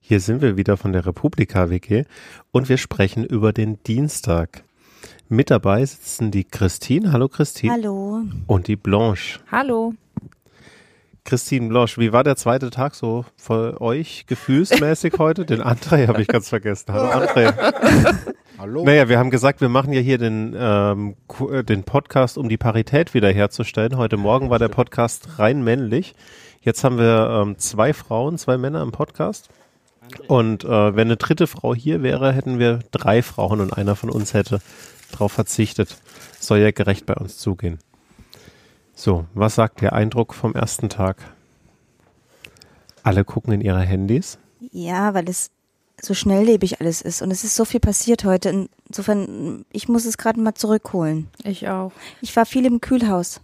Hier sind wir wieder von der Republika WG und wir sprechen über den Dienstag. Mit dabei sitzen die Christine, hallo Christine. Hallo. Und die Blanche. Hallo. Christine Blanche, wie war der zweite Tag so für euch gefühlsmäßig heute? Den André habe ich ganz vergessen. Hallo André. Hallo. Naja, wir haben gesagt, wir machen ja hier den, ähm, äh, den Podcast, um die Parität wiederherzustellen. Heute Morgen war der Podcast rein männlich. Jetzt haben wir ähm, zwei Frauen, zwei Männer im Podcast. Und äh, wenn eine dritte Frau hier wäre, hätten wir drei Frauen und einer von uns hätte darauf verzichtet. Soll ja gerecht bei uns zugehen. So, was sagt der Eindruck vom ersten Tag? Alle gucken in ihre Handys. Ja, weil es so schnelllebig alles ist und es ist so viel passiert heute. Insofern, ich muss es gerade mal zurückholen. Ich auch. Ich war viel im Kühlhaus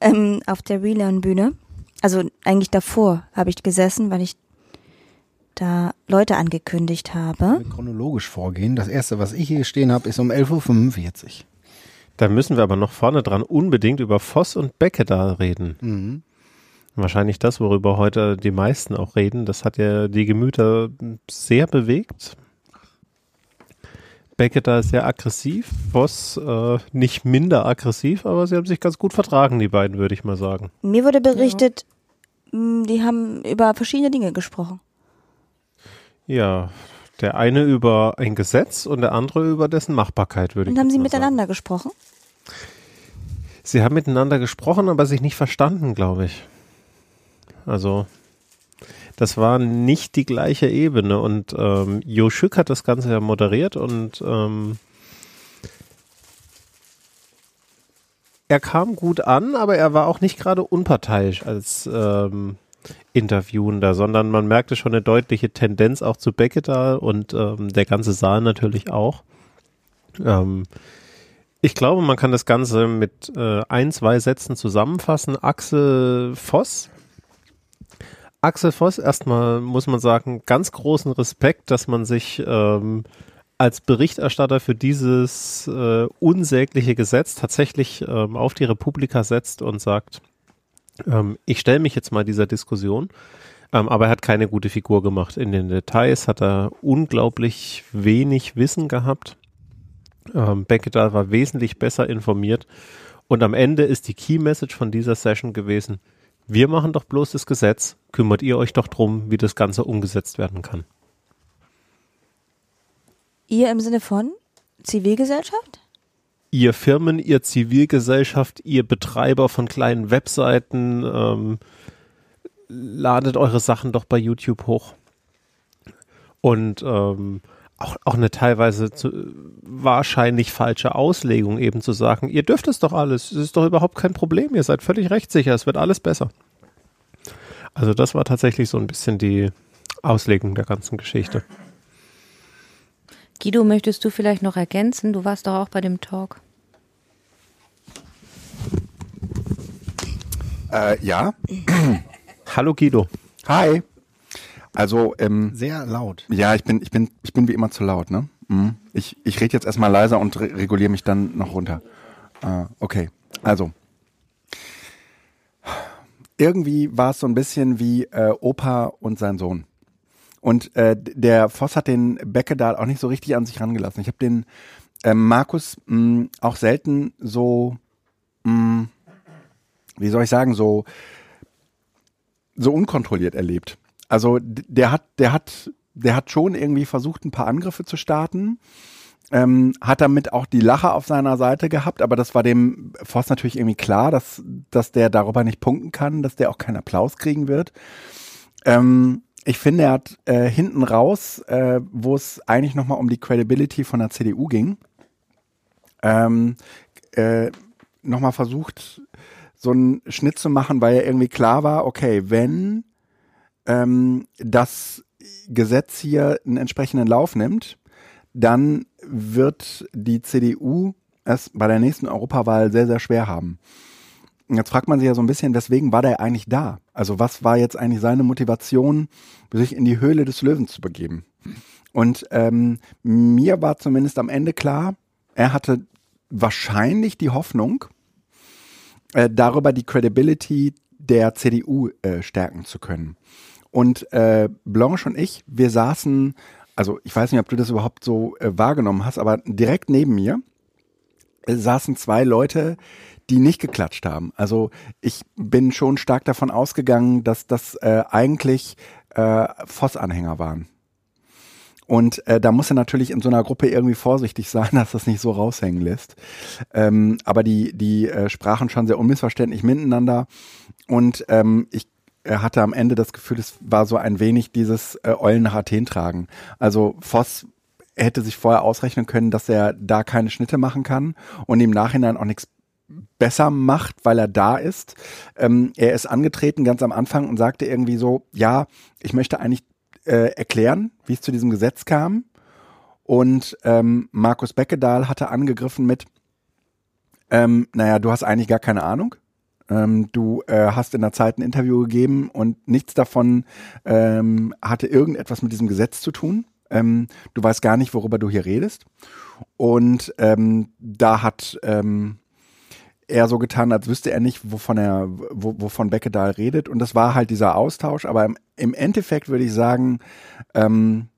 ähm, auf der Relearn-Bühne. Also eigentlich davor habe ich gesessen, weil ich da Leute angekündigt habe. Chronologisch vorgehen. Das erste, was ich hier stehen habe, ist um 11.45 Uhr. Da müssen wir aber noch vorne dran unbedingt über Voss und Becke da reden. Mhm. Wahrscheinlich das, worüber heute die meisten auch reden. Das hat ja die Gemüter sehr bewegt. Becke da sehr aggressiv, Voss äh, nicht minder aggressiv, aber sie haben sich ganz gut vertragen, die beiden, würde ich mal sagen. Mir wurde berichtet, mh, die haben über verschiedene Dinge gesprochen. Ja, der eine über ein Gesetz und der andere über dessen Machbarkeit, würde ich Und haben sie miteinander gesprochen? Sagen. Sie haben miteinander gesprochen, aber sich nicht verstanden, glaube ich. Also, das war nicht die gleiche Ebene und ähm, Jo Schück hat das Ganze ja moderiert und ähm, er kam gut an, aber er war auch nicht gerade unparteiisch als ähm, Interviewender, sondern man merkte schon eine deutliche Tendenz auch zu Beckett da und ähm, der ganze Saal natürlich auch. Ähm, ich glaube, man kann das Ganze mit äh, ein, zwei Sätzen zusammenfassen. Axel Voss. Axel Voss, erstmal muss man sagen, ganz großen Respekt, dass man sich ähm, als Berichterstatter für dieses äh, unsägliche Gesetz tatsächlich ähm, auf die Republika setzt und sagt, ähm, ich stelle mich jetzt mal dieser Diskussion. Ähm, aber er hat keine gute Figur gemacht. In den Details hat er unglaublich wenig Wissen gehabt. Ähm, Beckedahl war wesentlich besser informiert. Und am Ende ist die Key Message von dieser Session gewesen, wir machen doch bloß das Gesetz, kümmert ihr euch doch drum, wie das Ganze umgesetzt werden kann. Ihr im Sinne von Zivilgesellschaft? Ihr Firmen, ihr Zivilgesellschaft, ihr Betreiber von kleinen Webseiten, ähm, ladet eure Sachen doch bei YouTube hoch. Und ähm, auch, auch eine teilweise zu, wahrscheinlich falsche Auslegung eben zu sagen, ihr dürft es doch alles, es ist doch überhaupt kein Problem, ihr seid völlig rechtssicher, es wird alles besser. Also das war tatsächlich so ein bisschen die Auslegung der ganzen Geschichte. Guido, möchtest du vielleicht noch ergänzen? Du warst doch auch bei dem Talk. Äh, ja. Hallo Guido. Hi. Also, ähm, Sehr laut. ja, ich bin, ich bin, ich bin wie immer zu laut, ne? Mhm. Ich, ich rede jetzt erstmal leiser und re reguliere mich dann noch runter. Äh, okay. Also. Irgendwie war es so ein bisschen wie äh, Opa und sein Sohn. Und äh, der Voss hat den Beckedahl auch nicht so richtig an sich rangelassen. Ich habe den ähm, Markus mh, auch selten so, mh, wie soll ich sagen, so so unkontrolliert erlebt. Also der hat, der hat, der hat schon irgendwie versucht, ein paar Angriffe zu starten. Ähm, hat damit auch die Lacher auf seiner Seite gehabt, aber das war dem Voss natürlich irgendwie klar, dass, dass der darüber nicht punkten kann, dass der auch keinen Applaus kriegen wird. Ähm, ich finde, er hat äh, hinten raus, äh, wo es eigentlich nochmal um die Credibility von der CDU ging, ähm, äh, nochmal versucht, so einen Schnitt zu machen, weil ja irgendwie klar war, okay, wenn ähm, das Gesetz hier einen entsprechenden Lauf nimmt, dann wird die CDU es bei der nächsten Europawahl sehr, sehr schwer haben. Jetzt fragt man sich ja so ein bisschen, weswegen war der eigentlich da? Also was war jetzt eigentlich seine Motivation, sich in die Höhle des Löwen zu begeben? Und ähm, mir war zumindest am Ende klar, er hatte wahrscheinlich die Hoffnung, äh, darüber die Credibility der CDU äh, stärken zu können. Und äh, Blanche und ich, wir saßen, also ich weiß nicht, ob du das überhaupt so äh, wahrgenommen hast, aber direkt neben mir saßen zwei Leute, die nicht geklatscht haben. Also ich bin schon stark davon ausgegangen, dass das äh, eigentlich äh, Voss-Anhänger waren. Und äh, da muss er natürlich in so einer Gruppe irgendwie vorsichtig sein, dass das nicht so raushängen lässt. Ähm, aber die, die äh, sprachen schon sehr unmissverständlich miteinander. Und ähm, ich er hatte am Ende das Gefühl, es war so ein wenig dieses äh, Eulen tragen. Also Voss hätte sich vorher ausrechnen können, dass er da keine Schnitte machen kann und im Nachhinein auch nichts besser macht, weil er da ist. Ähm, er ist angetreten ganz am Anfang und sagte irgendwie so, ja, ich möchte eigentlich äh, erklären, wie es zu diesem Gesetz kam. Und ähm, Markus Beckedahl hatte angegriffen mit, ähm, naja, du hast eigentlich gar keine Ahnung. Ähm, du äh, hast in der Zeit ein Interview gegeben und nichts davon ähm, hatte irgendetwas mit diesem Gesetz zu tun. Ähm, du weißt gar nicht, worüber du hier redest. Und ähm, da hat ähm, er so getan, als wüsste er nicht, wovon er, wo, wovon Beckedahl redet. Und das war halt dieser Austausch. Aber im, im Endeffekt würde ich sagen, ähm,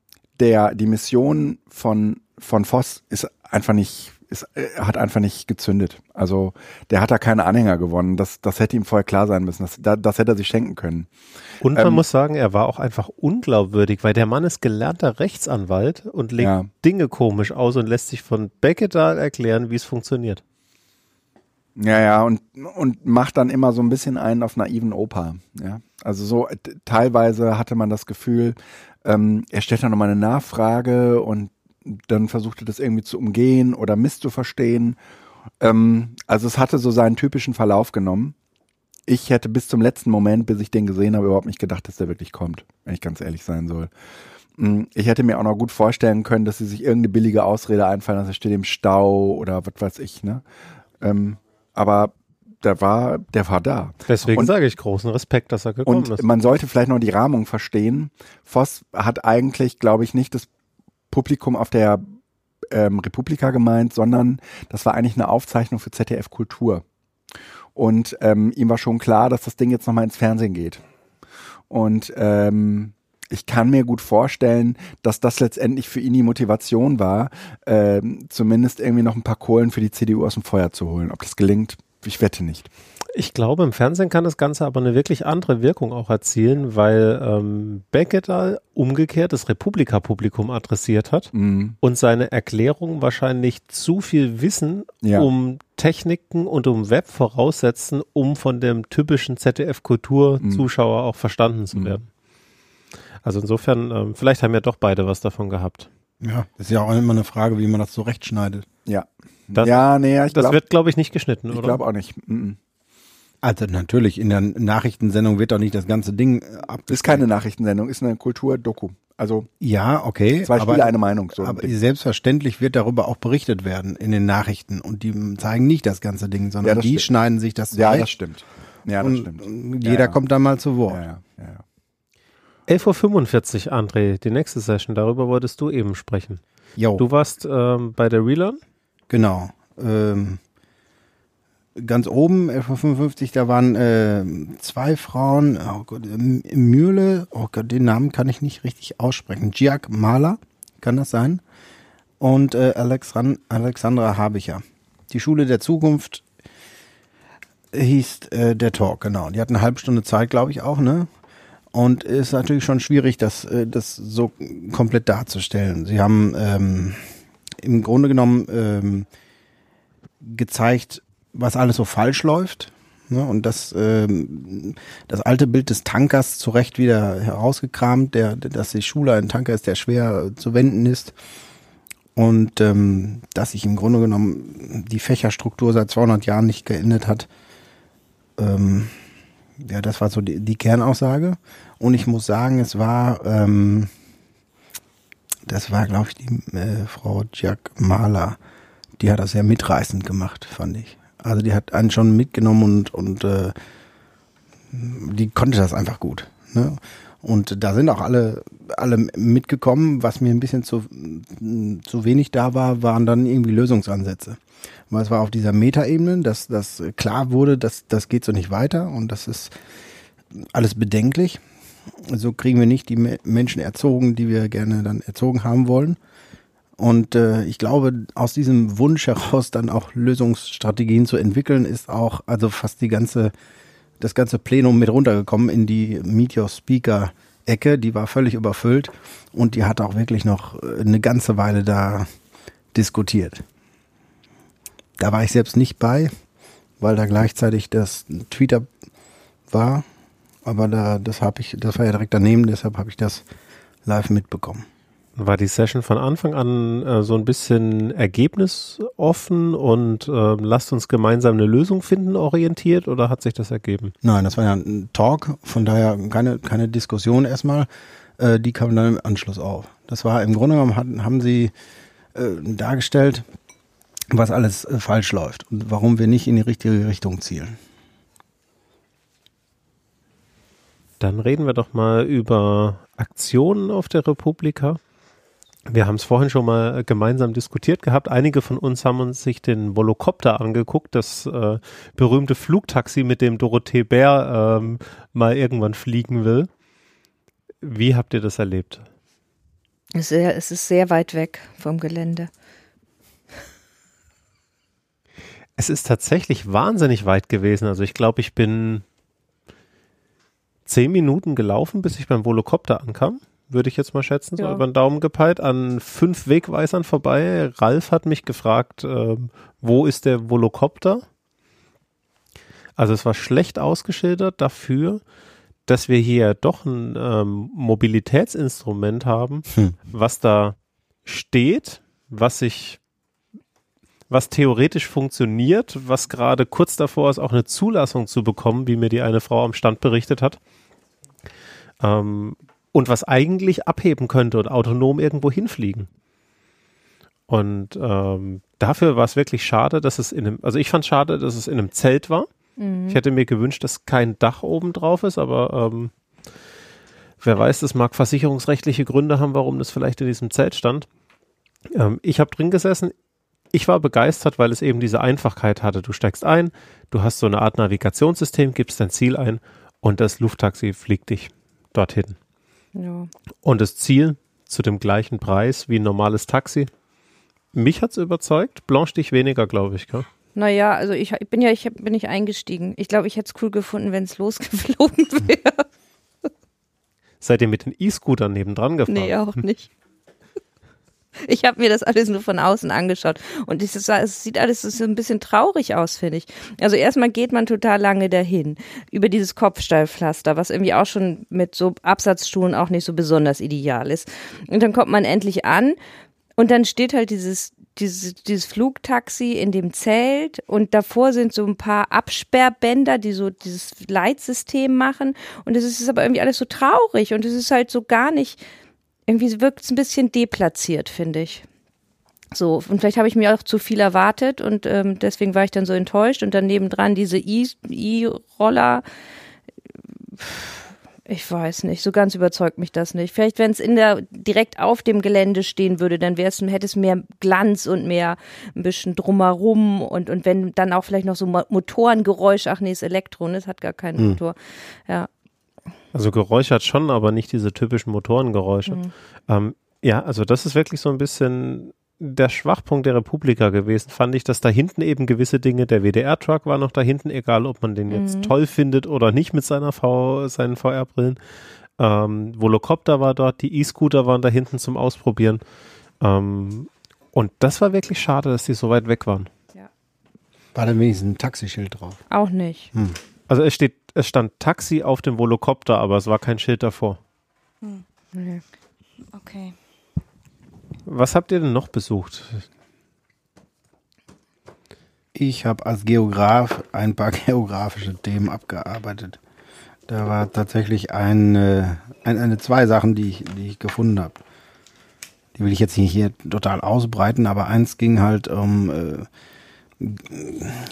der, die Mission von, von Voss ist einfach nicht ist, äh, hat einfach nicht gezündet. Also der hat da keine Anhänger gewonnen. Das, das hätte ihm vorher klar sein müssen. Das, das hätte er sich schenken können. Und man Ähm, muss sagen, er war auch einfach unglaubwürdig, weil der Mann ist gelernter Rechtsanwalt und legt Ja. Dinge komisch aus und lässt sich von Beckedahl erklären, wie es funktioniert. Ja, ja, und, und macht dann immer so ein bisschen einen auf naiven Opa. Ja. Also so äh, teilweise hatte man das Gefühl, ähm, er stellt dann nochmal eine Nachfrage und dann versuchte das irgendwie zu umgehen oder misszuverstehen. Ähm, also es hatte so seinen typischen Verlauf genommen. Ich hätte bis zum letzten Moment, bis ich den gesehen habe, überhaupt nicht gedacht, dass der wirklich kommt, wenn ich ganz ehrlich sein soll. Mm, Ich hätte mir auch noch gut vorstellen können, dass sie sich irgendeine billige Ausrede einfallen, dass er steht im Stau oder was weiß ich, ne? Ähm, aber der war, der war da. Deswegen Und- sage ich großen Respekt, dass er gekommen Und ist. man sollte vielleicht noch die Rahmung verstehen. Voss hat eigentlich, glaube ich, nicht das Publikum auf der ähm, Republika gemeint, sondern das war eigentlich eine Aufzeichnung für ZDF Kultur. Und ähm, ihm war schon klar, dass das Ding jetzt nochmal ins Fernsehen geht. Und ähm, ich kann mir gut vorstellen, dass das letztendlich für ihn die Motivation war, ähm, zumindest irgendwie noch ein paar Kohlen für die CDU aus dem Feuer zu holen. Ob das gelingt, ich wette nicht. Ich glaube, im Fernsehen kann das Ganze aber eine wirklich andere Wirkung auch erzielen, weil ähm, Beckedahl umgekehrt das Republika-Publikum adressiert hat Mhm. und seine Erklärung wahrscheinlich zu viel Wissen Ja. um Techniken und um Web voraussetzen, um von dem typischen ZDF-Kultur-Zuschauer auch verstanden zu Mhm. werden. Also insofern, ähm, vielleicht haben ja doch beide was davon gehabt. Ja, das ist ja auch immer eine Frage, wie man das zurechtschneidet. Ja. Das- ja, nee, ich Das glaube wird, glaube ich, nicht geschnitten, ich oder? glaub auch nicht. Mhm. Also natürlich, in der Nachrichtensendung wird doch nicht das ganze Ding ab. Ist keine Nachrichtensendung, ist eine Kulturdoku. Also Ja, okay. zwei aber, Spiele, eine Meinung. So aber Ding. selbstverständlich wird darüber auch berichtet werden in den Nachrichten. Und die zeigen nicht das ganze Ding, sondern Ja, die stimmt. schneiden sich das ja, das stimmt. Ja, das und stimmt. und jeder ja. kommt dann mal zu Wort. Ja, ja, ja, ja. 11.45 Uhr, André, die nächste Session, darüber wolltest du eben sprechen. Jo, Du warst ähm, bei der Relearn? genau. Ähm, ganz oben, 11.55 Uhr, da waren äh, zwei Frauen, oh Gott, M- Mühle, oh Gott, den Namen kann ich nicht richtig aussprechen. Giac Mahler, kann das sein? Und äh, Alexan Alexandra Habicher. Die Schule der Zukunft hieß äh, der Talk, genau. Die hatten eine halbe Stunde Zeit, glaube ich auch, ne? Und ist natürlich schon schwierig, das, äh, das so komplett darzustellen. Sie haben ähm, im Grunde genommen ähm, gezeigt, was alles so falsch läuft. Ne? Und das, ähm, das alte Bild des Tankers zu Recht wieder herausgekramt, der, dass die Schule ein Tanker ist, der schwer zu wenden ist. Und ähm, dass sich im Grunde genommen die Fächerstruktur seit 200 Jahren nicht geändert hat. Ähm, ja, das war so die, die Kernaussage. Und ich muss sagen, es war, ähm, das war, glaube ich, die äh, Frau Jack Mahler. Die hat das sehr mitreißend gemacht, fand ich. Also die hat einen schon mitgenommen und, und äh, die konnte das einfach gut. Ne? Und da sind auch alle, alle mitgekommen. Was mir ein bisschen zu, zu wenig da war, waren dann irgendwie Lösungsansätze. Weil es war auf dieser Metaebene, dass, dass klar wurde, dass das geht so nicht weiter und das ist alles bedenklich. So kriegen wir nicht die Me- Menschen erzogen, die wir gerne dann erzogen haben wollen. Und äh, ich glaube, aus diesem Wunsch heraus dann auch Lösungsstrategien zu entwickeln, ist auch also fast die ganze, das ganze Plenum mit runtergekommen in die Meet Your Speaker Ecke. Die war völlig überfüllt und die hat auch wirklich noch äh, eine ganze Weile da diskutiert. Da war ich selbst nicht bei, weil da gleichzeitig das Twitter war. Aber da, das habe ich, das war ja direkt daneben, deshalb habe ich das live mitbekommen. War die Session von Anfang an äh, so ein bisschen ergebnisoffen und äh, lasst uns gemeinsam eine Lösung finden orientiert oder hat sich das ergeben? Nein, das war ja ein Talk, von daher keine, keine Diskussion erstmal. Äh, die kam dann im Anschluss auf. Das war im Grunde genommen, hatten, haben sie äh, dargestellt, was alles äh, falsch läuft und warum wir nicht in die richtige Richtung zielen. Dann reden wir doch mal über Aktionen auf der Republika. Wir haben es vorhin schon mal gemeinsam diskutiert gehabt. Einige von uns haben uns sich den Volocopter angeguckt, das äh, berühmte Flugtaxi, mit dem Dorothee Bär ähm, mal irgendwann fliegen will. Wie habt ihr das erlebt? Es ist sehr, es ist sehr weit weg vom Gelände. Es ist tatsächlich wahnsinnig weit gewesen. Also ich glaube, ich bin zehn Minuten gelaufen, bis ich beim Volocopter ankam. Würde ich jetzt mal schätzen, so Ja. über den Daumen gepeilt, an fünf Wegweisern vorbei. Ralf hat mich gefragt, ähm, wo ist der Volocopter? Also es war schlecht ausgeschildert dafür, dass wir hier doch ein ähm, Mobilitätsinstrument haben, Hm. was da steht, was sich was theoretisch funktioniert, was gerade kurz davor ist, auch eine Zulassung zu bekommen, wie mir die eine Frau am Stand berichtet hat. Ähm, und was eigentlich abheben könnte und autonom irgendwo hinfliegen. Und ähm, dafür war es wirklich schade, dass es in einem, also ich fand schade, dass es in einem Zelt war. Ich hätte mir gewünscht, dass kein Dach oben drauf ist, aber ähm, wer weiß, das mag versicherungsrechtliche Gründe haben, warum das vielleicht in diesem Zelt stand. Ähm, ich habe drin gesessen. Ich war begeistert, weil es eben diese Einfachkeit hatte. Du steigst ein, du hast so eine Art Navigationssystem, gibst dein Ziel ein und das Lufttaxi fliegt dich dorthin. Ja. Und das Ziel zu dem gleichen Preis wie ein normales Taxi. Mich hat's überzeugt, Blanche dich weniger, glaube ich. Gell? Naja, also ich, ich bin ja, ich bin nicht eingestiegen. Ich glaube, ich hätte es cool gefunden, wenn es losgeflogen wäre. Seid ihr mit den E-Scootern nebendran gefahren? Nee, auch nicht. Ich habe mir das alles nur von außen angeschaut und es, ist, es sieht alles so ein bisschen traurig aus, finde ich. Also erstmal geht man total lange dahin über dieses Kopfsteinpflaster, was irgendwie auch schon mit so Absatzschuhen auch nicht so besonders ideal ist. Und dann kommt man endlich an und dann steht halt dieses dieses, dieses Flugtaxi in dem Zelt und davor sind so ein paar Absperrbänder, die so dieses Leitsystem machen und es ist aber irgendwie alles so traurig und es ist halt so gar nicht, irgendwie wirkt es ein bisschen deplatziert, finde ich. So, und vielleicht habe ich mir auch zu viel erwartet und ähm, deswegen war ich dann so enttäuscht und dann nebendran diese E-Roller. Ich weiß nicht, so ganz überzeugt mich das nicht. Vielleicht, wenn es in der direkt auf dem Gelände stehen würde, dann wäre es, hätte es mehr Glanz und mehr ein bisschen drumherum und, und wenn dann auch vielleicht noch so Mo- Motorengeräusch, ach nee, ist Elektro, ne? es hat gar keinen Motor. Ja. Also Geräusche hat schon, aber nicht diese typischen Motorengeräusche. Ähm, ja, also das ist wirklich so ein bisschen der Schwachpunkt der Republika gewesen, fand ich, dass da hinten eben gewisse Dinge, der WDR-Truck war noch da hinten, egal ob man den jetzt toll findet oder nicht mit seiner V, seinen VR-Brillen. Ähm, Volocopter war dort, die E-Scooter waren da hinten zum Ausprobieren. Ähm, und das war wirklich schade, dass die so weit weg waren. War dann wenigstens ein Taxischild drauf. Auch nicht. Also es steht, es stand Taxi auf dem Volocopter, aber es war kein Schild davor. Nee. Okay. Was habt ihr denn noch besucht? Ich habe als Geograf ein paar geografische Themen abgearbeitet. Da war tatsächlich ein, äh, ein, eine zwei Sachen, die ich, die ich gefunden habe. Die will ich jetzt nicht hier total ausbreiten, aber eins ging halt um äh,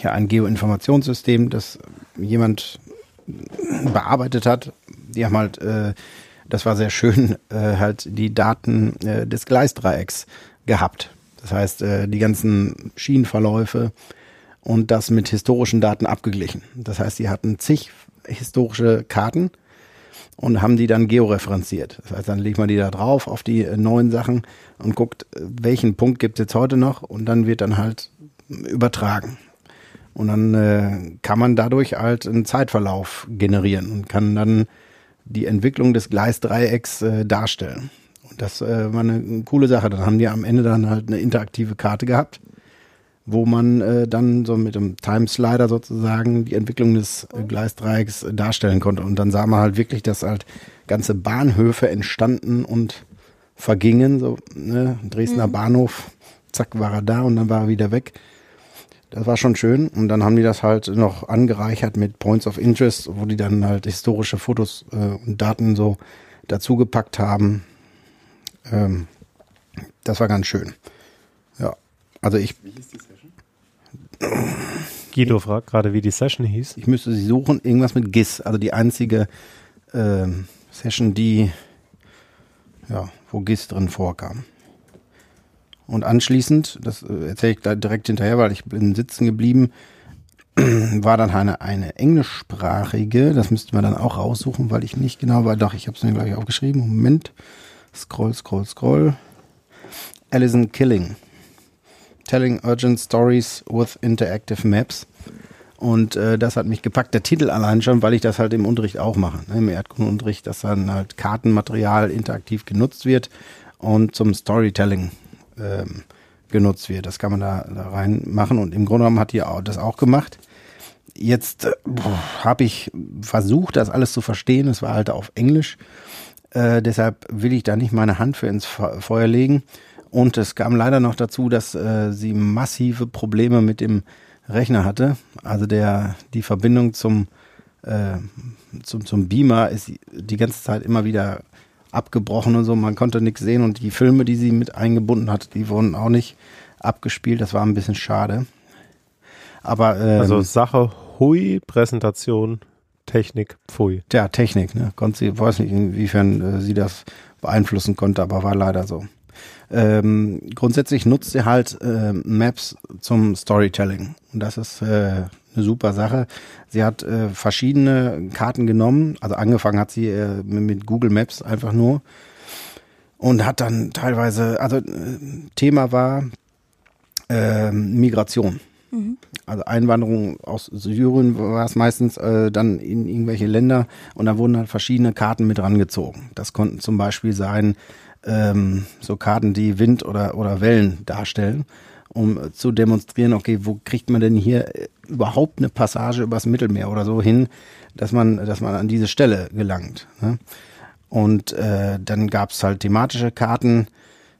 ja, ein Geoinformationssystem, das jemand bearbeitet hat. Die haben halt äh, Das war sehr schön, äh, halt die Daten äh, des Gleisdreiecks gehabt. Das heißt, äh, die ganzen Schienenverläufe und das mit historischen Daten abgeglichen. Das heißt, sie hatten zig historische Karten und haben die dann georeferenziert. Das heißt, dann legt man die da drauf auf die äh, neuen Sachen und guckt, äh, welchen Punkt gibt es jetzt heute noch und dann wird dann halt übertragen. Und dann äh, kann man dadurch halt einen Zeitverlauf generieren und kann dann die Entwicklung des Gleisdreiecks äh, darstellen. Und das äh, war eine coole Sache. Dann haben die am Ende dann halt eine interaktive Karte gehabt, wo man äh, dann so mit dem Timeslider sozusagen die Entwicklung des äh, Gleisdreiecks äh, darstellen konnte. Und dann sah man halt wirklich, dass halt ganze Bahnhöfe entstanden und vergingen. So, ne? Dresdner mhm. Bahnhof, zack, war er da und dann war er wieder weg. Das war schon schön. Und dann haben die das halt noch angereichert mit Points of Interest, wo die dann halt historische Fotos äh, und Daten so dazugepackt haben. Ähm, das war ganz schön. Ja, also ich. Wie hieß die Session? Guido fragt gerade, wie die Session hieß. Ich müsste sie suchen, irgendwas mit GIS, also die einzige ähm, Session, die, ja, wo GIS drin vorkam. Und anschließend, das äh, erzähle ich da direkt hinterher, weil ich bin sitzen geblieben, war dann eine, eine englischsprachige, das müssten wir dann auch raussuchen, weil ich nicht genau war. Doch, ich habe es mir gleich aufgeschrieben. Moment. Scroll, scroll, scroll. Alison Killing. Telling Urgent Stories with Interactive Maps. Und äh, das hat mich gepackt. Der Titel allein schon, weil ich das halt im Unterricht auch mache. Ne? Im Erdkundenunterricht, dass dann halt Kartenmaterial interaktiv genutzt wird und zum Storytelling ähm, genutzt wird. Das kann man da, da reinmachen und im Grunde genommen hat die das auch gemacht. Jetzt äh, habe ich versucht, das alles zu verstehen. Es war halt auf Englisch. Äh, deshalb will ich da nicht meine Hand für ins Feuer legen. Und es kam leider noch dazu, dass äh, sie massive Probleme mit dem Rechner hatte. Also der die Verbindung zum äh, zum, zum Beamer ist die ganze Zeit immer wieder abgebrochen und so. Man konnte nichts sehen und die Filme, die sie mit eingebunden hat, die wurden auch nicht abgespielt. Das war ein bisschen schade. Aber ähm, also Sache Hui, Präsentation, Technik, Pfui. Ja, Technik. Ne? Konnte sie, weiß nicht, inwiefern äh, sie das beeinflussen konnte, aber war leider so. Ähm, grundsätzlich nutzt sie halt äh, Maps zum Storytelling. Und das ist äh, eine super Sache. Sie hat äh, verschiedene Karten genommen, also angefangen hat sie äh, mit Google Maps einfach nur und hat dann teilweise, also äh, Thema war äh, Migration. Mhm. Also Einwanderung aus Syrien war es meistens äh, dann in irgendwelche Länder und da wurden halt verschiedene Karten mit rangezogen. Das konnten zum Beispiel sein ähm, so Karten, die Wind oder, oder Wellen darstellen um zu demonstrieren, okay, wo kriegt man denn hier äh, überhaupt eine Passage übers Mittelmeer oder so hin, dass man, dass man an diese Stelle gelangt. Ne? Und äh, dann gab es halt thematische Karten,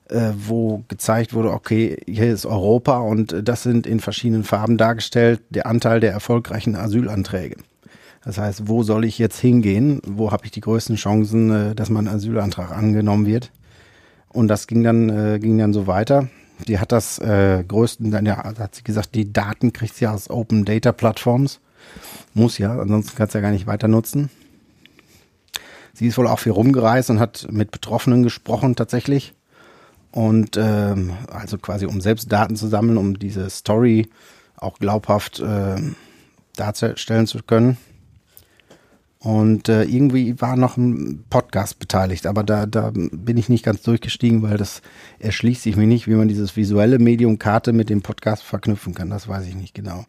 äh, wo gezeigt wurde, okay, hier ist Europa und das sind in verschiedenen Farben dargestellt, der Anteil der erfolgreichen Asylanträge. Das heißt, wo soll ich jetzt hingehen? Wo habe ich die größten Chancen, äh, dass mein Asylantrag angenommen wird? Und das ging dann, äh, ging dann so weiter. Die hat das äh, größten, ja, hat sie gesagt, die Daten kriegt sie aus Open Data Plattforms. Muss ja, ansonsten kannst du ja gar nicht weiter nutzen. Sie ist wohl auch viel rumgereist und hat mit Betroffenen gesprochen tatsächlich. Und ähm, also quasi um selbst Daten zu sammeln, um diese Story auch glaubhaft äh, darstellen zu können. Und äh, irgendwie war noch ein Podcast beteiligt, aber da, da bin ich nicht ganz durchgestiegen, weil das erschließt sich mir nicht, wie man dieses visuelle Medium Karte mit dem Podcast verknüpfen kann. Das weiß ich nicht genau.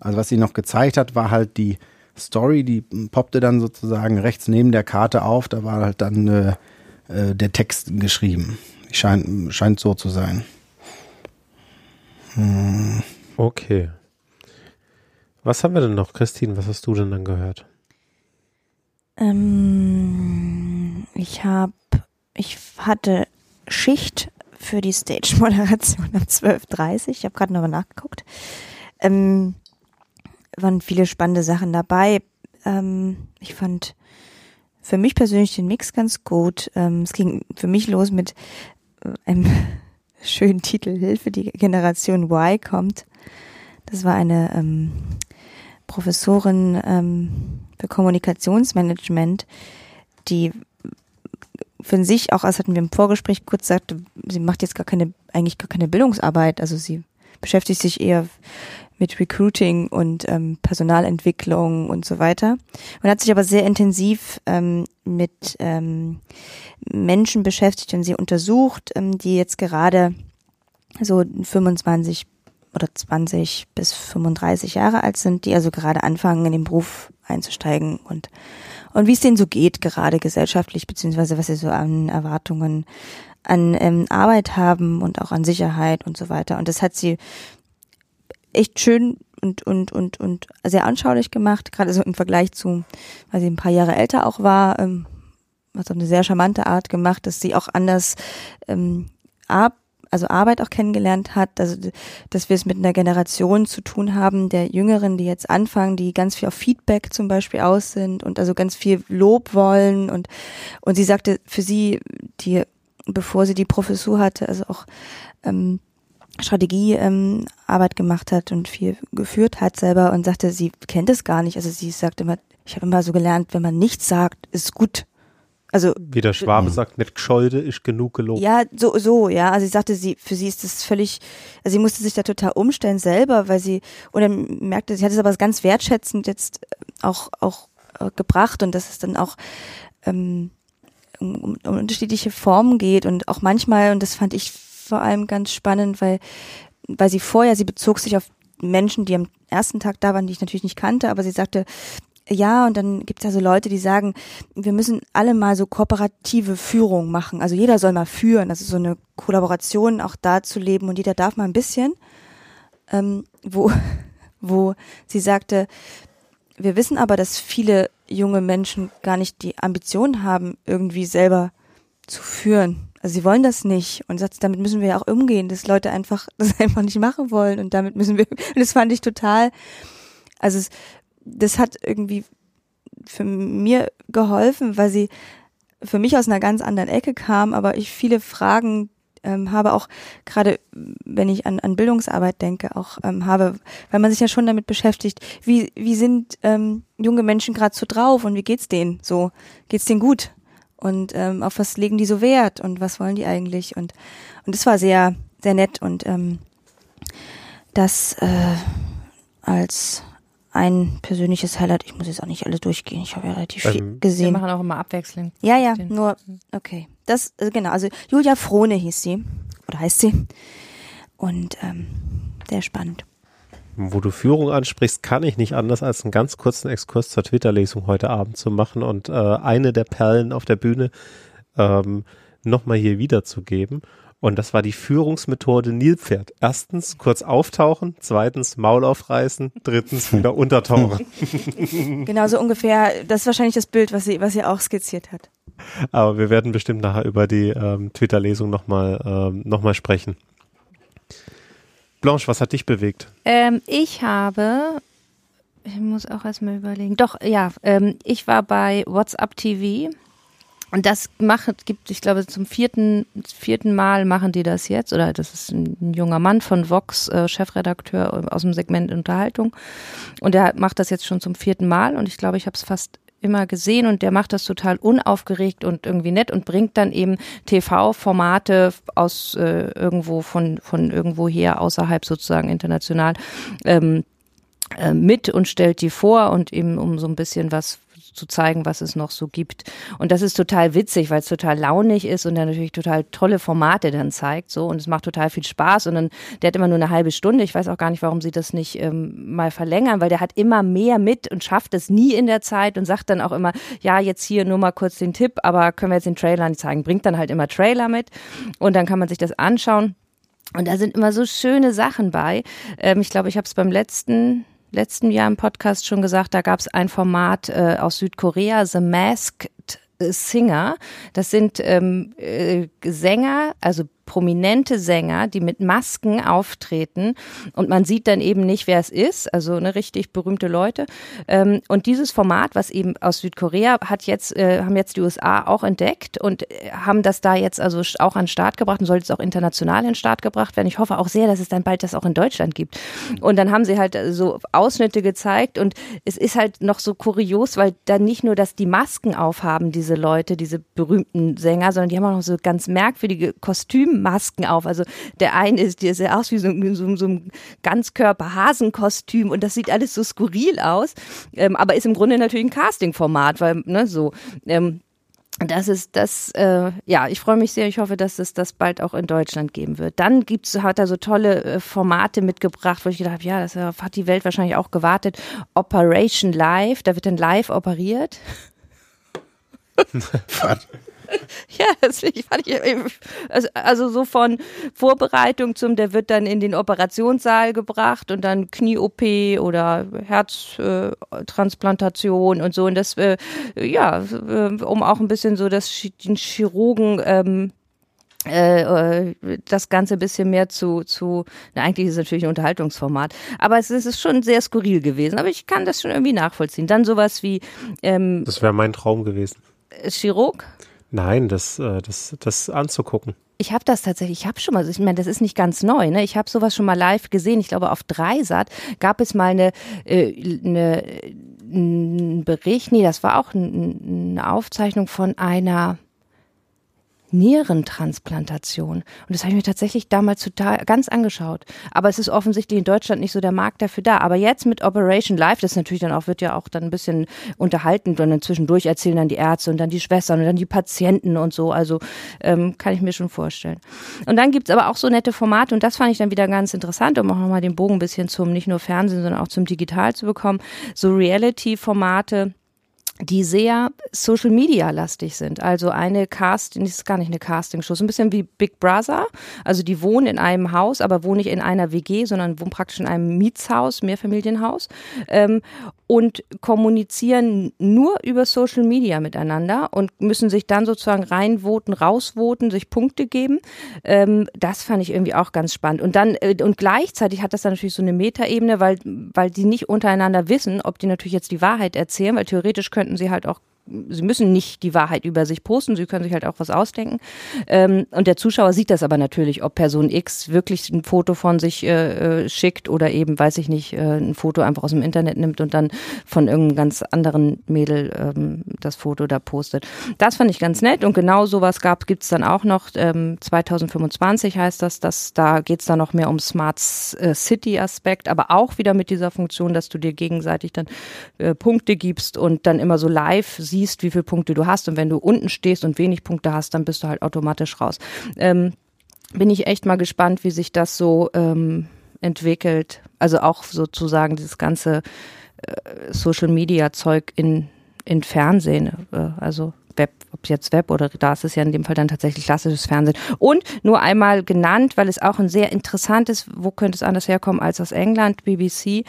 Also was sie noch gezeigt hat, war halt die Story, die poppte dann sozusagen rechts neben der Karte auf. Da war halt dann äh, äh, der Text geschrieben. Scheint, scheint so zu sein. Hm. Okay. Was haben wir denn noch, Christine? Was hast du denn dann gehört? Ähm, ich habe, ich hatte Schicht für die Stage-Moderation um 12.30 Ich habe gerade nochmal nachgeguckt. Ähm, waren viele spannende Sachen dabei. Ähm, ich fand für mich persönlich den Mix ganz gut. Ähm, es ging für mich los mit äh, einem schönen Titel Hilfe, die Generation Y kommt. Das war eine ähm, Professorin ähm, für Kommunikationsmanagement, die für sich auch, als hatten wir im Vorgespräch kurz gesagt, sie macht jetzt gar keine, eigentlich gar keine Bildungsarbeit. Also sie beschäftigt sich eher mit Recruiting und ähm, Personalentwicklung und so weiter. Und hat sich aber sehr intensiv ähm, mit ähm, Menschen beschäftigt und sie untersucht, ähm, die jetzt gerade so 25 oder 20 bis 35 Jahre alt sind, die also gerade anfangen, in den Beruf einzusteigen und und wie es denen so geht, gerade gesellschaftlich, beziehungsweise was sie so an Erwartungen an ähm, Arbeit haben und auch an Sicherheit und so weiter. Und das hat sie echt schön und, und, und, und sehr anschaulich gemacht, gerade so im Vergleich zu, weil sie ein paar Jahre älter auch war, ähm, hat so eine sehr charmante Art gemacht, dass sie auch anders ähm, ab, also Arbeit auch kennengelernt hat, also dass wir es mit einer Generation zu tun haben, der Jüngeren, die jetzt anfangen, die ganz viel auf Feedback zum Beispiel aus sind und also ganz viel Lob wollen und und sie sagte für sie, die bevor sie die Professur hatte, also auch ähm, Strategiearbeit ähm, gemacht hat und viel geführt hat selber und sagte, sie kennt es gar nicht. Also sie sagt immer, ich habe immer so gelernt, wenn man nichts sagt, ist gut. Also wie der Schwabe sagt, nicht gescholde ist genug gelobt. Ja, so so, ja. Also sie sagte, sie für sie ist das völlig, also sie musste sich da total umstellen selber, weil sie und dann merkte, sie hat es aber ganz wertschätzend jetzt auch auch äh, gebracht und dass es dann auch ähm, um, um unterschiedliche Formen geht und auch manchmal und das fand ich vor allem ganz spannend, weil, weil sie vorher, sie bezog sich auf Menschen, die am ersten Tag da waren, die ich natürlich nicht kannte, aber sie sagte, ja, und dann gibt es ja so Leute, die sagen, wir müssen alle mal so kooperative Führung machen. Also jeder soll mal führen. Also so eine Kollaboration auch da zu leben und jeder darf mal ein bisschen. Ähm, wo, wo sie sagte, wir wissen aber, dass viele junge Menschen gar nicht die Ambition haben, irgendwie selber zu führen. Also sie wollen das nicht und sagt, damit müssen wir ja auch umgehen, dass Leute einfach das einfach nicht machen wollen und damit müssen wir. Und das fand ich total. Also es, das hat irgendwie für mir geholfen, weil sie für mich aus einer ganz anderen Ecke kam, aber ich viele Fragen ähm, habe auch gerade, wenn ich an, an Bildungsarbeit denke, auch ähm, habe, weil man sich ja schon damit beschäftigt, wie wie sind ähm, junge Menschen gerade so drauf und wie geht's denen so? Geht's denen gut? und ähm, auf was legen die so Wert und was wollen die eigentlich und und das war sehr sehr nett und ähm, das äh, als ein persönliches Highlight. Ich muss jetzt auch nicht alle durchgehen. Ich habe ja relativ viel Ähm, gesehen. Wir machen auch immer abwechselnd. Ja, ja, nur, okay. Das, äh, genau, also Julia Frohne hieß sie, oder heißt sie. Und ähm, sehr spannend. Wo du Führung ansprichst, kann ich nicht anders, als einen ganz kurzen Exkurs zur Twitter-Lesung heute Abend zu machen und äh, eine der Perlen auf der Bühne ähm, nochmal hier wiederzugeben. Und das war die Führungsmethode Nilpferd. Erstens kurz auftauchen, zweitens Maul aufreißen, drittens wieder untertauchen. Genau so ungefähr, das ist wahrscheinlich das Bild, was sie, was sie auch skizziert hat. Aber wir werden bestimmt nachher über die ähm, Twitter-Lesung nochmal ähm, noch mal sprechen. Blanche, was hat dich bewegt? Ähm, ich habe, ich muss auch erstmal überlegen. Doch, ja, ähm, ich war bei WhatsApp TV. Und das macht, gibt, ich glaube, zum vierten, vierten Mal machen die das jetzt. Oder das ist ein, junger Mann von Vox, äh, Chefredakteur aus dem Segment Unterhaltung. Und der macht das jetzt schon zum vierten Mal. Und ich glaube, ich habe es fast immer gesehen und der macht das total unaufgeregt und irgendwie nett und bringt dann eben TV-Formate aus äh, irgendwo von von irgendwo her außerhalb sozusagen international ähm, äh, mit und stellt die vor und eben um so ein bisschen was zu zeigen, was es noch so gibt. Und das ist total witzig, weil es total launig ist und er natürlich total tolle Formate dann zeigt, so und es macht total viel Spaß. Und dann, der hat immer nur eine halbe Stunde. Ich weiß auch gar nicht, warum sie das nicht ähm, mal verlängern, weil der hat immer mehr mit und schafft es nie in der Zeit und sagt dann auch immer, ja, jetzt hier nur mal kurz den Tipp, aber können wir jetzt den Trailer nicht zeigen? Bringt dann halt immer Trailer mit und dann kann man sich das anschauen. Und da sind immer so schöne Sachen bei. Ähm, ich glaube, ich habe es beim letzten letzten Jahr im Podcast schon gesagt, da gab es ein Format äh, aus Südkorea, The Masked Singer. Das sind ähm, äh, Sänger, also prominente Sänger, die mit Masken auftreten und man sieht dann eben nicht, wer es ist, also eine richtig berühmte Leute. Ähm, und dieses Format, was eben aus Südkorea hat jetzt, äh, haben jetzt die USA auch entdeckt und äh, haben das da jetzt also auch an den Start gebracht und soll jetzt auch international in den Start gebracht werden. Ich hoffe auch sehr, dass es dann bald das auch in Deutschland gibt. Und dann haben sie halt so Ausschnitte gezeigt und es ist halt noch so kurios, weil dann nicht nur, dass die Masken aufhaben, diese Leute, diese berühmten Sänger, sondern die haben auch noch so ganz merkwürdige Kostümmasken auf. Also der eine ist, der sieht aus wie so, so, so ein Ganzkörper-Hasenkostüm und das sieht alles so skurril aus, ähm, aber ist im Grunde natürlich ein Casting-Format, weil, ne, so, ähm, das ist das, äh, ja, ich freue mich sehr. Ich hoffe, dass es das bald auch in Deutschland geben wird. Dann gibt's, hat er so tolle äh, Formate mitgebracht, wo ich gedacht habe, ja, das hat die Welt wahrscheinlich auch gewartet. Operation Live, da wird dann live operiert. Ja, das fand ich, also, also so von Vorbereitung zum, der wird dann in den Operationssaal gebracht und dann Knie-OP oder Herztransplantation äh, und so. Und das, äh, ja, äh, um auch ein bisschen so das, den Chirurgen, ähm, äh, das Ganze ein bisschen mehr zu, zu na, eigentlich ist es natürlich ein Unterhaltungsformat, aber es, es ist schon sehr skurril gewesen, aber ich kann das schon irgendwie nachvollziehen. Dann sowas wie ähm, Das wäre mein Traum gewesen. Chirurg? Nein, das, äh, das, das anzugucken. Ich habe das tatsächlich, ich habe schon mal, ich meine, das ist nicht ganz neu, ne? Ich habe sowas schon mal live gesehen. Ich glaube, auf Dreisat gab es mal eine, äh, eine einen Bericht, nee, das war auch eine Aufzeichnung von einer Nierentransplantation. Und das habe ich mir tatsächlich damals total ganz angeschaut. Aber es ist offensichtlich in Deutschland nicht so der Markt dafür da. Aber jetzt mit Operation Live, das natürlich dann auch, wird ja auch dann ein bisschen unterhalten und dann zwischendurch erzählen dann die Ärzte und dann die Schwestern und dann die Patienten und so. Also ähm, kann ich mir schon vorstellen. Und dann gibt's aber auch so nette Formate und das fand ich dann wieder ganz interessant, um auch nochmal den Bogen ein bisschen zum nicht nur Fernsehen, sondern auch zum Digital zu bekommen. So Reality-Formate die sehr Social Media lastig sind. Also eine Casting, das ist gar nicht eine Castingshow, so ein bisschen wie Big Brother. Also die wohnen in einem Haus, aber wohnen nicht in einer WG, sondern wohnen praktisch in einem Mietshaus, Mehrfamilienhaus ähm, und kommunizieren nur über Social Media miteinander und müssen sich dann sozusagen reinvoten, rausvoten, sich Punkte geben. Ähm, das fand ich irgendwie auch ganz spannend. Und dann äh, und gleichzeitig hat das dann natürlich so eine Metaebene, weil weil die nicht untereinander wissen, ob die natürlich jetzt die Wahrheit erzählen, weil theoretisch könnten sie halt auch sie müssen nicht die Wahrheit über sich posten, sie können sich halt auch was ausdenken. Ähm, und der Zuschauer sieht das aber natürlich, ob Person X wirklich ein Foto von sich äh, äh, schickt oder eben, weiß ich nicht, äh, ein Foto einfach aus dem Internet nimmt und dann von irgendeinem ganz anderen Mädel ähm, das Foto da postet. Das fand ich ganz nett und genau sowas gab gibt's dann auch noch. Ähm, 2025 heißt das, dass da geht's dann noch mehr um Smart äh, City Aspekt, aber auch wieder mit dieser Funktion, dass du dir gegenseitig dann äh, Punkte gibst und dann immer so live siehst, siehst, wie viele Punkte du hast. Und wenn du unten stehst und wenig Punkte hast, dann bist du halt automatisch raus. Ähm, bin ich echt mal gespannt, wie sich das so ähm, entwickelt. Also auch sozusagen dieses ganze äh, Social Media Zeug in, in Fernsehen. Äh, also Web, ob jetzt Web oder da ist es ja in dem Fall dann tatsächlich klassisches Fernsehen. Und nur einmal genannt, weil es auch ein sehr interessantes, wo könnte es anders herkommen als aus England, BBC,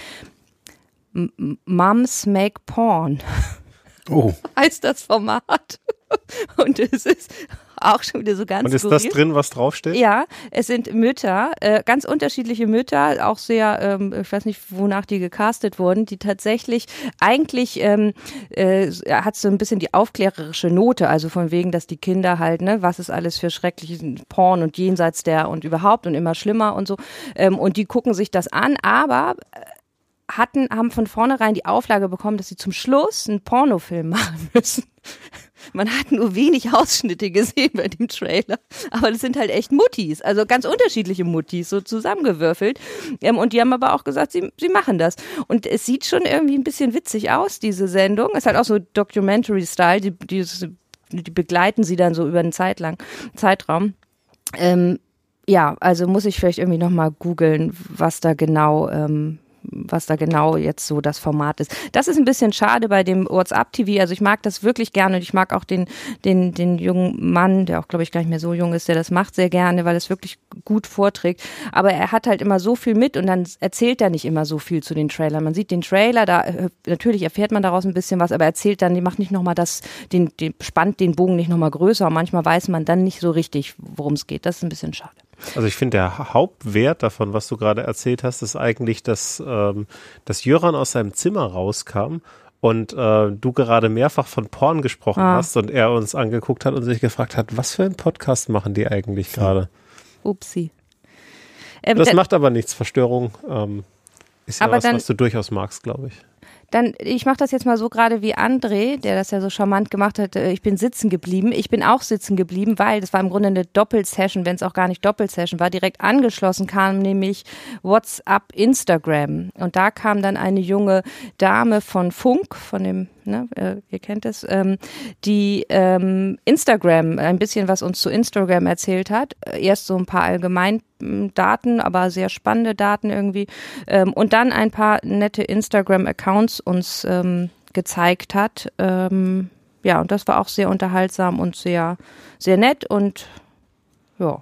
Moms Make Porn. Oh. heißt das Format. Und es ist auch schon wieder so ganz Und ist skurril. das drin, was draufsteht? Ja, es sind Mütter, äh, ganz unterschiedliche Mütter, auch sehr, ähm, ich weiß nicht, wonach die gecastet wurden, die tatsächlich eigentlich ähm, äh, hat so ein bisschen die aufklärerische Note, also von wegen, dass die Kinder halt, ne, was ist alles für schrecklichen Porn und jenseits der und überhaupt und immer schlimmer und so. Ähm, und die gucken sich das an, aber hatten, haben von vornherein die Auflage bekommen, dass sie zum Schluss einen Pornofilm machen müssen. Man hat nur wenig Ausschnitte gesehen bei dem Trailer, aber das sind halt echt Muttis, also ganz unterschiedliche Muttis, so zusammengewürfelt. Ähm, und die haben aber auch gesagt, sie, sie machen das. Und es sieht schon irgendwie ein bisschen witzig aus, diese Sendung. Es ist halt auch so Documentary-Style, die, die, die begleiten sie dann so über einen Zeitlang, Zeitraum. Ähm, ja, also muss ich vielleicht irgendwie nochmal googeln, was da genau ähm, was da genau jetzt so das Format ist. Das ist ein bisschen schade bei dem WhatsApp-TV. Also ich mag das wirklich gerne und ich mag auch den, den, den jungen Mann, der auch, glaube ich, gar nicht mehr so jung ist, der das macht sehr gerne, weil es wirklich gut vorträgt. Aber er hat halt immer so viel mit und dann erzählt er nicht immer so viel zu den Trailern. Man sieht den Trailer, da äh, natürlich erfährt man daraus ein bisschen was, aber er erzählt dann, die macht nicht nochmal das, den, den, spannt den Bogen nicht nochmal größer und manchmal weiß man dann nicht so richtig, worum es geht. Das ist ein bisschen schade. Also ich finde, der Hauptwert davon, was du gerade erzählt hast, ist eigentlich, dass, ähm, dass Jöran aus seinem Zimmer rauskam und äh, du gerade mehrfach von Porn gesprochen Ah. hast und er uns angeguckt hat und sich gefragt hat, was für einen Podcast machen die eigentlich gerade? Upsi. Ähm, Das macht aber nichts. Verstörung ähm, ist ja Aber was, dann- was du durchaus magst, glaube ich. Dann, ich mache das jetzt mal so gerade wie André, der das ja so charmant gemacht hat. äh, Ich bin sitzen geblieben. Ich bin auch sitzen geblieben, weil das war im Grunde eine Doppelsession, wenn es auch gar nicht Doppelsession war. Direkt angeschlossen kam nämlich WhatsApp, Instagram. Und da kam dann eine junge Dame von Funk, von dem, ne, äh, ihr kennt es, ähm, die ähm, Instagram, ein bisschen was uns zu Instagram erzählt hat. Äh, Erst so ein paar Allgemeindaten, aber sehr spannende Daten irgendwie. Ähm, und dann ein paar nette Instagram-Accounts uns ähm, gezeigt hat. Ähm, ja, und das war auch sehr unterhaltsam und sehr, sehr nett und ja.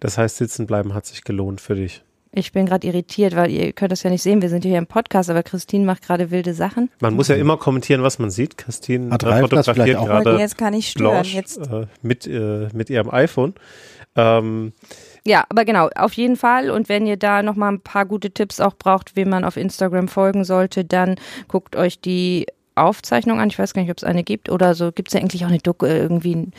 Das heißt, sitzen bleiben hat sich gelohnt für dich. Ich bin gerade irritiert, weil ihr könnt das ja nicht sehen. Wir sind hier im Podcast, aber Christine macht gerade wilde Sachen. Man muss ja immer kommentieren, was man sieht. Christine Hat äh, fotografiert gerade jetzt gar nicht stören. Blanche Jetzt äh, mit, äh, mit ihrem iPhone. Ähm, Ja, aber genau, auf jeden Fall. Und wenn ihr da nochmal ein paar gute Tipps auch braucht, wem man auf Instagram folgen sollte, dann guckt euch die Aufzeichnung an. Ich weiß gar nicht, ob es eine gibt oder so. Gibt es ja eigentlich auch eine Doku, äh, irgendwie ein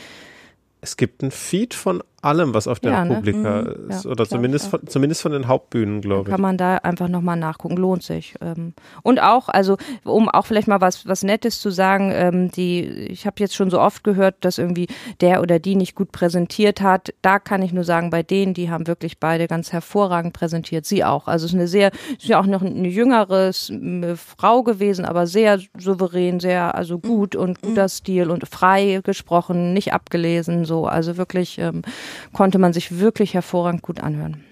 es gibt einen Feed von allem, was auf der Ja, ne? Republika Mhm. ist. Ja, Oder zumindest ich von, zumindest von den Hauptbühnen, glaube ich. Kann man da einfach nochmal nachgucken, lohnt sich. Ähm, Und auch, also um auch vielleicht mal was, was Nettes zu sagen, ähm, die, ich habe jetzt schon so oft gehört, dass irgendwie der oder die nicht gut präsentiert hat. Da kann ich nur sagen, bei denen, die haben wirklich beide ganz hervorragend präsentiert. Sie auch. Also es ist eine sehr, ist ja auch noch eine jüngere Frau gewesen, aber sehr souverän, sehr, also gut und guter Stil und frei gesprochen, nicht abgelesen, so. Also wirklich ähm, konnte man sich wirklich hervorragend gut anhören.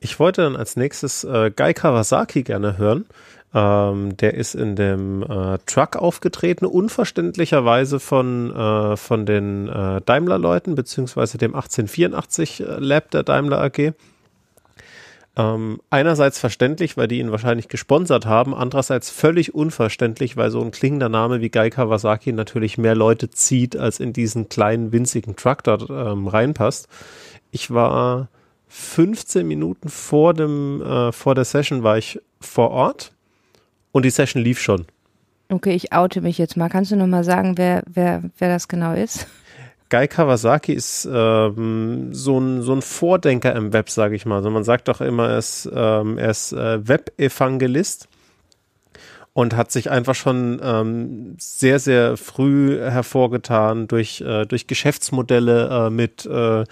Ich wollte dann als nächstes äh, Guy Kawasaki gerne hören. Ähm, der ist in dem äh, Truck aufgetreten, unverständlicherweise von, äh, von den äh, Daimler-Leuten, beziehungsweise dem 1884 äh, Lab der Daimler AG. Ähm, einerseits verständlich, weil die ihn wahrscheinlich gesponsert haben, andererseits völlig unverständlich, weil so ein klingender Name wie Guy Kawasaki natürlich mehr Leute zieht, als in diesen kleinen, winzigen Truck dort ähm, reinpasst. Ich war 15 Minuten vor dem äh, vor der Session war ich vor Ort und die Session lief schon. Okay, ich oute mich jetzt mal. Kannst du noch mal sagen, wer, wer, wer das genau ist? Guy Kawasaki ist ähm, so, ein, so ein Vordenker im Web, sage ich mal. Also man sagt doch immer, er ist, ähm, ist äh, Web-Evangelist und hat sich einfach schon ähm, sehr, sehr früh hervorgetan durch, äh, durch Geschäftsmodelle äh, mit, äh,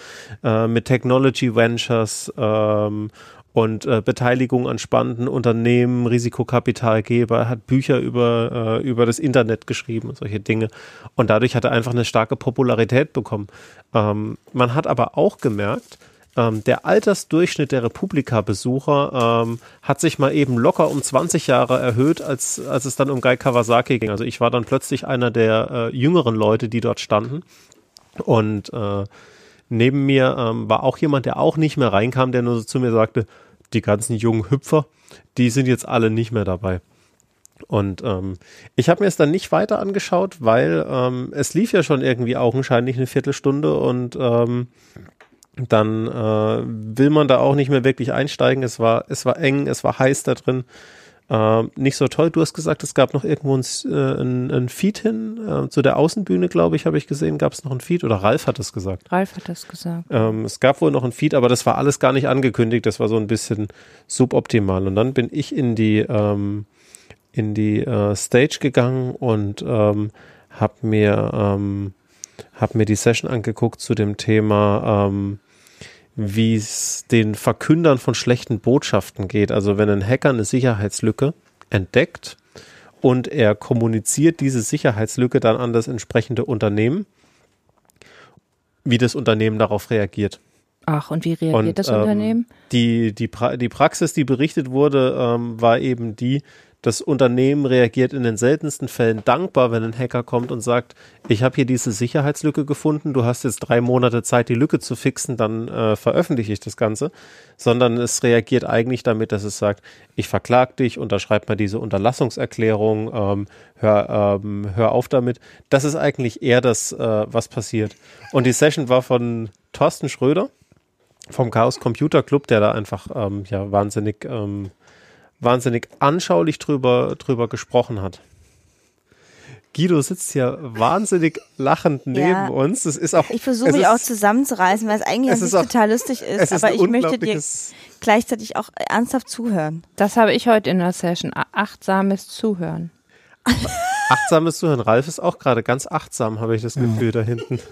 äh, mit Technology Ventures ähm, und äh, Beteiligung an spannenden Unternehmen, Risikokapitalgeber, er hat Bücher über, äh, über das Internet geschrieben und solche Dinge. Und dadurch hat er einfach eine starke Popularität bekommen. Ähm, man hat aber auch gemerkt, ähm, der Altersdurchschnitt der Republika-Besucher ähm, hat sich mal eben locker um 20 Jahre erhöht, als, als es dann um Guy Kawasaki ging. Also ich war dann plötzlich einer der äh, jüngeren Leute, die dort standen. Und äh, neben mir ähm, war auch jemand, der auch nicht mehr reinkam, der nur so zu mir sagte, die ganzen jungen Hüpfer, die sind jetzt alle nicht mehr dabei. Und ähm, ich habe mir es dann nicht weiter angeschaut, weil ähm, es lief ja schon irgendwie augenscheinlich eine Viertelstunde und ähm, dann äh, will man da auch nicht mehr wirklich einsteigen. Es war, es war eng, es war heiß da drin. Ähm, nicht so toll. Du hast gesagt, es gab noch irgendwo ein, äh, ein, ein Feed hin. Äh, zu der Außenbühne, glaube ich, habe ich gesehen, gab es noch ein Feed. Oder Ralf hat es gesagt. Ralf hat das gesagt. Ähm, es gab wohl noch ein Feed, aber das war alles gar nicht angekündigt. Das war so ein bisschen suboptimal. Und dann bin ich in die, ähm, in die äh, Stage gegangen und ähm, habe mir, ähm, hab mir die Session angeguckt zu dem Thema, ähm, wie es den Verkündern von schlechten Botschaften geht. Also wenn ein Hacker eine Sicherheitslücke entdeckt und er kommuniziert diese Sicherheitslücke dann an das entsprechende Unternehmen, wie das Unternehmen darauf reagiert. Ach, und wie reagiert Und, das ähm, Unternehmen? Die, die, pra die Praxis, die berichtet wurde, ähm, war eben die, das Unternehmen reagiert in den seltensten Fällen dankbar, wenn ein Hacker kommt und sagt, ich habe hier diese Sicherheitslücke gefunden, du hast jetzt drei Monate Zeit, die Lücke zu fixen, dann äh, veröffentliche ich das Ganze, sondern es reagiert eigentlich damit, dass es sagt, ich verklag dich, unterschreib mal diese Unterlassungserklärung, ähm, hör, ähm, hör auf damit. Das ist eigentlich eher das, äh, was passiert. Und die Session war von Thorsten Schröder vom Chaos Computer Club, der da einfach ähm, ja wahnsinnig ähm, wahnsinnig anschaulich drüber drüber gesprochen hat. Guido sitzt hier wahnsinnig lachend neben Ja. uns. Das ist auch Ich versuche mich ist- auch zusammenzureißen, weil es eigentlich es auch- total lustig ist. ist aber ich möchte dir gleichzeitig auch ernsthaft zuhören. Das habe ich heute in der Session. Achtsames Zuhören. achtsames Zuhören. Ralf ist auch gerade ganz achtsam, habe ich das Gefühl da hinten.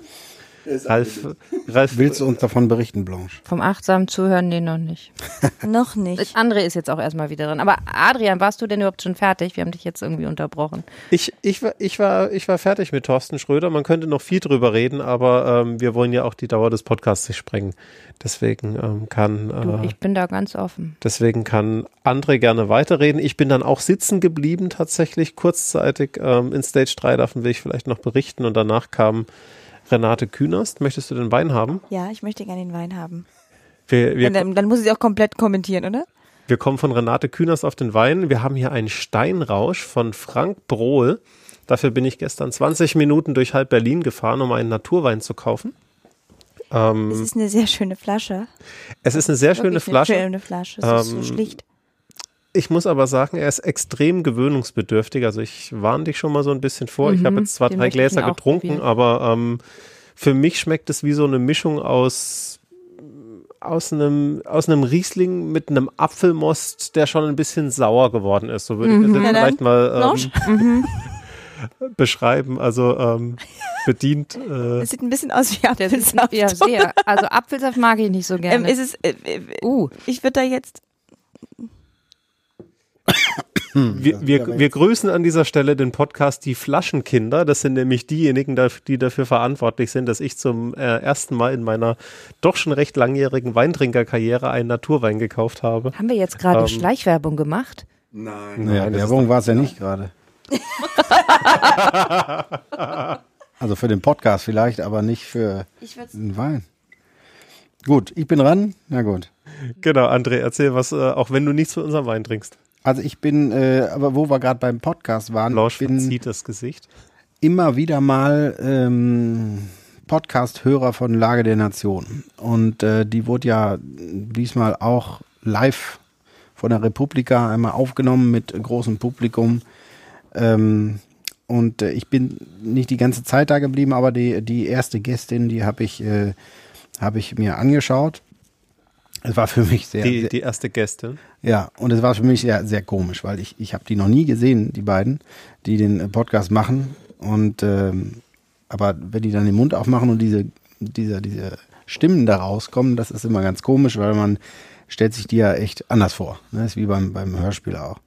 Ralf, Ralf Willst du uns davon berichten, Blanche? Vom achtsamen Zuhören, nee, noch nicht. Noch nicht. André ist jetzt auch erstmal wieder drin. Aber Adrian, warst du denn überhaupt schon fertig? Wir haben dich jetzt irgendwie unterbrochen. Ich, ich, war, ich, war, ich war fertig mit Thorsten Schröder. Man könnte noch viel drüber reden, aber ähm, wir wollen ja auch die Dauer des Podcasts nicht sprengen. Deswegen ähm, kann Du, äh, ich bin da ganz offen. deswegen kann André gerne weiterreden. Ich bin dann auch sitzen geblieben tatsächlich kurzzeitig ähm, in Stage 3. Davon will ich vielleicht noch berichten. Und danach kam Renate Künast. Möchtest du den Wein haben? Ja, ich möchte gerne den Wein haben. Wir, wir, dann, dann muss ich auch komplett kommentieren, oder? Wir kommen von Renate Künast auf den Wein. Wir haben hier einen Steinrausch von Frank Brohl. Dafür bin ich gestern 20 Minuten durch halb Berlin gefahren, um einen Naturwein zu kaufen. Ähm, Es ist eine sehr schöne Flasche. es ist eine sehr schöne Flasche. Eine schöne Flasche. Es ist Ähm, so schlicht. Ich muss aber sagen, er ist extrem gewöhnungsbedürftig. Also ich warne dich schon mal so ein bisschen vor. ich Mhm, habe jetzt zwar drei ich Gläser getrunken, probieren. aber ähm, für mich schmeckt es wie so eine Mischung aus aus einem, aus einem Riesling mit einem Apfelmost, der schon ein bisschen sauer geworden ist. So würde ich das jetzt dann, vielleicht mal ähm, beschreiben. Also ähm, bedient. Äh, Es sieht ein bisschen aus wie Apfelsaft. ja, sehr. Also Apfelsaft mag ich nicht so Ähm, gerne. ist es, äh, äh, uh, ich würde da jetzt, wir, wir, wir grüßen an dieser Stelle den Podcast Die Flaschenkinder. Das sind nämlich diejenigen, die dafür verantwortlich sind, dass ich zum äh, ersten Mal in meiner doch schon recht langjährigen Weintrinkerkarriere einen Naturwein gekauft habe. haben wir jetzt gerade Ähm, Schleichwerbung gemacht? Nein. Naja, Werbung war es ja nicht gerade. also für den Podcast vielleicht, aber nicht für den Wein. Gut, ich bin dran. Na gut. Genau, André, erzähl was, äh, auch wenn du nichts von unserem Wein trinkst. Also ich bin, äh, aber wo wir gerade beim Podcast waren, ich bin verzieht das Gesicht. immer wieder mal ähm, Podcast-Hörer von Lage der Nation. Und äh, die wurde ja diesmal auch live von der Republika einmal aufgenommen mit großem Publikum. Ähm, und äh, ich bin nicht die ganze Zeit da geblieben, aber die, die erste Gästin, die habe ich, äh, hab ich mir angeschaut. Es war für mich sehr, Die, sehr die erste Gästin. ja, und es war für mich sehr, sehr komisch, weil ich, ich habe die noch nie gesehen, die beiden, die den äh, Podcast machen. Und ähm, aber wenn die dann den Mund aufmachen und diese, diese, diese Stimmen da rauskommen, das ist immer ganz komisch, weil man stellt sich die ja echt anders vor. Ne? Ist wie beim, beim Hörspiel auch.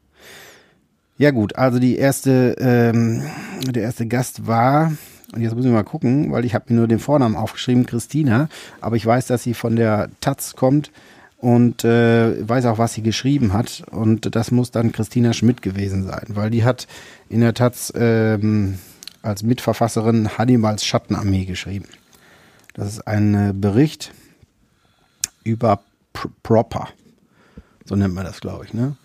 Ja gut, also die erste, ähm, der erste Gast war, und jetzt muss ich mal gucken, weil ich habe mir nur den Vornamen aufgeschrieben, Christina, aber ich weiß, dass sie von der Taz kommt und äh, weiß auch, was sie geschrieben hat. Und das muss dann Christina Schmidt gewesen sein, weil die hat in der Taz ähm, als Mitverfasserin Hannibals Schattenarmee geschrieben. Das ist ein äh, Bericht über Pr Proper. So nennt man das, glaube ich. Ne?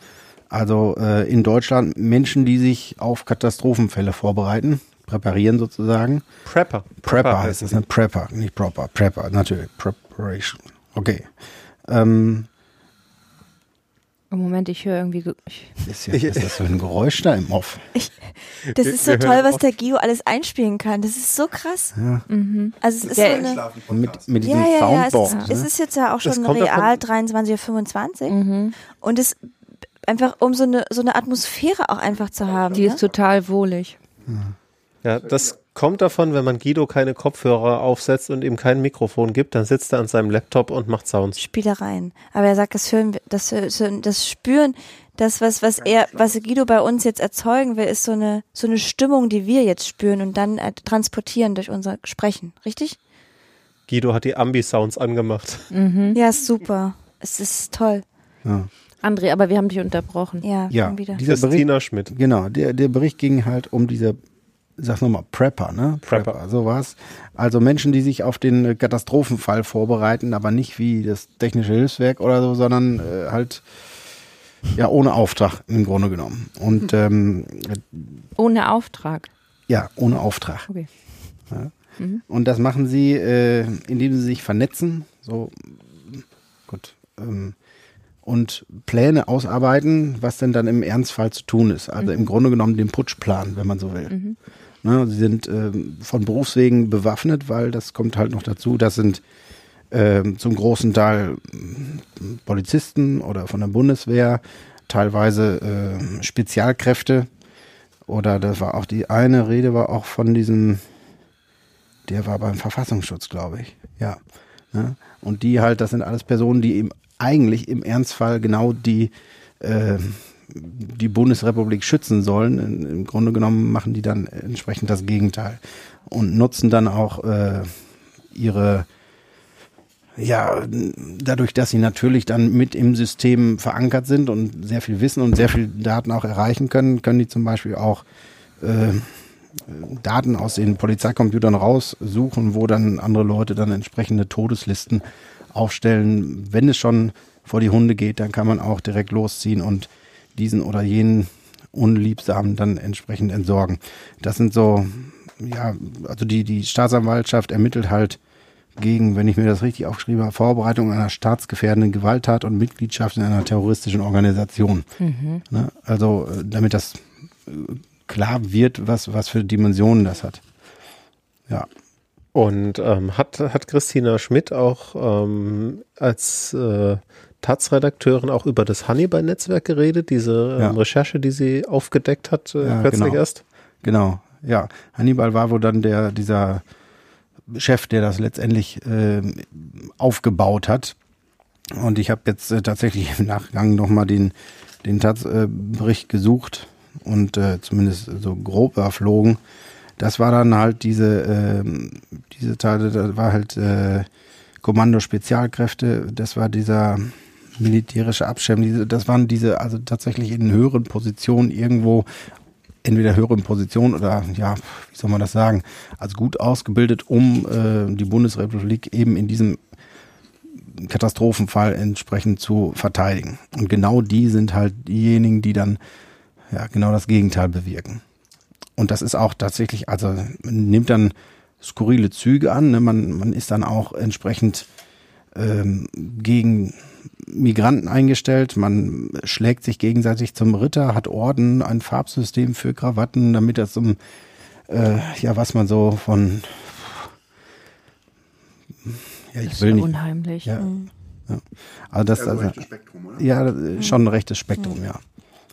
Also äh, in Deutschland Menschen, die sich auf Katastrophenfälle vorbereiten, präparieren sozusagen. Prepper. Prepper heißt es, ne? Prepper, nicht Proper. Prepper, natürlich. Preparation. Okay. Ähm, Im Moment, ich höre irgendwie. ge- Ich, ist ja, ist das für ein Geräusch da im Off? Das Wir- ist so wir toll, was der Gio alles einspielen kann. Das ist so krass. mhm. Also es ist Der- so eine. Und mit, mit diesem Ja, ja, ja. Es Soundboard. ist, es ne? ist jetzt ja auch Das schon real 23.25 Uhr. Mhm. Und es einfach, um so eine, so eine Atmosphäre auch einfach zu haben. Die ne? ist total wohlig. Ja, das kommt davon, wenn man Guido keine Kopfhörer aufsetzt und ihm kein Mikrofon gibt, dann sitzt er an seinem Laptop und macht Sounds. Spielereien. Aber er sagt, das hören wir, das, das, das spüren, das, was, was er, was Guido bei uns jetzt erzeugen will, ist so eine, so eine Stimmung, die wir jetzt spüren und dann äh, transportieren durch unser Sprechen. Richtig? Guido hat die Ambi-Sounds angemacht. Ja, ist super. Es ist toll. Ja, André, aber wir haben dich unterbrochen. Ja, ja wieder. dieser Bericht, Schmidt. genau, der, der Bericht ging halt um diese, sag nochmal, Prepper, ne? Prepper. so war's. Also Menschen, die sich auf den äh, Katastrophenfall vorbereiten, aber nicht wie das technische Hilfswerk oder so, sondern äh, halt ja ohne Auftrag im Grunde genommen. Und ähm, Ohne Auftrag. ja, ohne Auftrag. Okay. Und das machen sie, äh, indem sie sich vernetzen, so gut, ähm, und Pläne ausarbeiten, was denn dann im Ernstfall zu tun ist. Also im Grunde genommen den Putschplan, wenn man so will. Ne, sie sind ähm, von Berufswegen bewaffnet, weil das kommt halt noch dazu. Das sind ähm, zum großen Teil ähm, Polizisten oder von der Bundeswehr, teilweise ähm, Spezialkräfte. Oder das war auch die eine Rede war auch von diesem der war beim Verfassungsschutz, glaube ich. Ja. Ne? Und die halt, das sind alles Personen, die eben eigentlich im Ernstfall genau die, äh, die Bundesrepublik schützen sollen. Im Grunde genommen machen die dann entsprechend das Gegenteil und nutzen dann auch äh, ihre ja, dadurch, dass sie natürlich dann mit im System verankert sind und sehr viel wissen und sehr viel Daten auch erreichen können, können die zum Beispiel auch äh, Daten aus den Polizeicomputern raussuchen, wo dann andere Leute dann entsprechende Todeslisten aufstellen. Wenn es schon vor die Hunde geht, dann kann man auch direkt losziehen und diesen oder jenen Unliebsamen dann entsprechend entsorgen. Das sind so, ja, also die, die Staatsanwaltschaft ermittelt halt gegen, wenn ich mir das richtig aufgeschrieben habe, Vorbereitung einer staatsgefährdenden Gewalttat und Mitgliedschaft in einer terroristischen Organisation. Ne? Also, äh, damit das äh, klar wird, was, was für Dimensionen das hat. Ja. Und ähm, hat, hat Christina Schmidt auch ähm, als äh, Taz-Redakteurin auch über das Hannibal-Netzwerk geredet, diese ähm, Ja. Recherche, die sie aufgedeckt hat, äh, Ja, kürzlich genau. erst? Genau, ja. Hannibal war wohl dann der, dieser Chef, der das letztendlich ähm, aufgebaut hat. Und ich habe jetzt äh, tatsächlich im Nachgang nochmal den, den Taz-Bericht gesucht und äh, zumindest so grob erflogen. Das war dann halt diese, ähm, diese Teile, da war halt äh, Kommando Spezialkräfte, das war dieser militärische Abschirm, diese, das waren diese, also tatsächlich in höheren Positionen irgendwo entweder höheren Position oder ja, wie soll man das sagen, als gut ausgebildet, um äh, die Bundesrepublik eben in diesem Katastrophenfall entsprechend zu verteidigen. Und genau die sind halt diejenigen, die dann ja genau das Gegenteil bewirken. Und das ist auch tatsächlich, also man nimmt dann skurrile Züge an, ne? man, man ist dann auch entsprechend ähm, gegen Migranten eingestellt, man schlägt sich gegenseitig zum Ritter, hat Orden, ein Farbsystem für Krawatten, damit das um, äh, ja, was man so von, ja, ich Das will ist nicht, unheimlich. ja, ja. Also das, also, ja, das ist schon ein rechtes Spektrum, ja.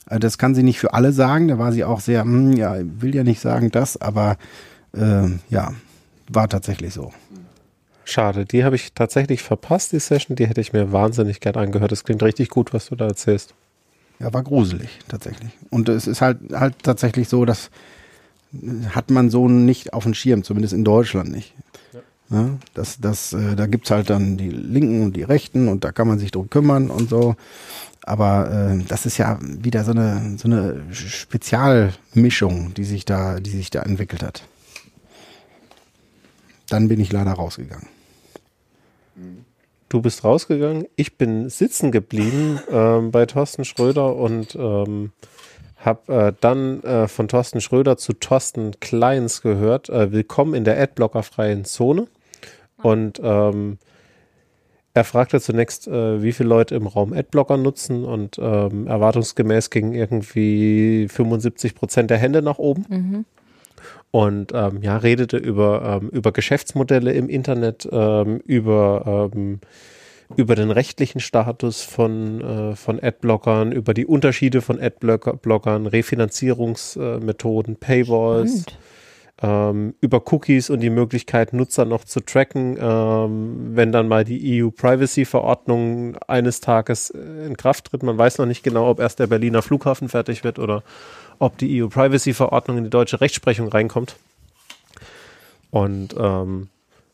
Also das kann sie nicht für alle sagen, da war sie auch sehr, hm, ja, will ja nicht sagen das, aber äh, ja, war tatsächlich so. Schade, die habe ich tatsächlich verpasst, die Session. Die hätte ich mir wahnsinnig gern angehört. Das klingt richtig gut, was du da erzählst. Ja, war gruselig, tatsächlich. Und es ist halt, halt tatsächlich so, dass hat man so nicht auf dem Schirm, zumindest in Deutschland nicht. Ja. das, das, äh, da gibt's halt dann die Linken und die Rechten und da kann man sich drum kümmern und so. Aber äh, das ist ja wieder so eine, so eine Spezialmischung, die sich da, die sich da entwickelt hat. Dann bin ich leider rausgegangen. Du bist rausgegangen, ich bin sitzen geblieben ähm, bei Thorsten Schröder und ähm, habe äh, dann äh, von Thorsten Schröder zu Thorsten Kleins gehört. Äh, Willkommen in der Adblocker-freien Zone. Und ähm, er fragte zunächst, äh, wie viele Leute im Raum Adblocker nutzen und ähm, erwartungsgemäß gingen irgendwie 75 Prozent der Hände nach oben. Und ähm, ja, redete über, ähm, über Geschäftsmodelle im Internet, ähm, über, ähm, über den rechtlichen Status von, äh, von Adblockern, über die Unterschiede von Adblockern, Refinanzierungsmethoden, Paywalls, Spannend. ähm, über Cookies und die Möglichkeit, Nutzer noch zu tracken, ähm, wenn dann mal die EU-Privacy-Verordnung eines Tages äh, in Kraft tritt. Man weiß noch nicht genau, ob erst der Berliner Flughafen fertig wird oder ob die EU-Privacy-Verordnung in die deutsche Rechtsprechung reinkommt. Und ähm,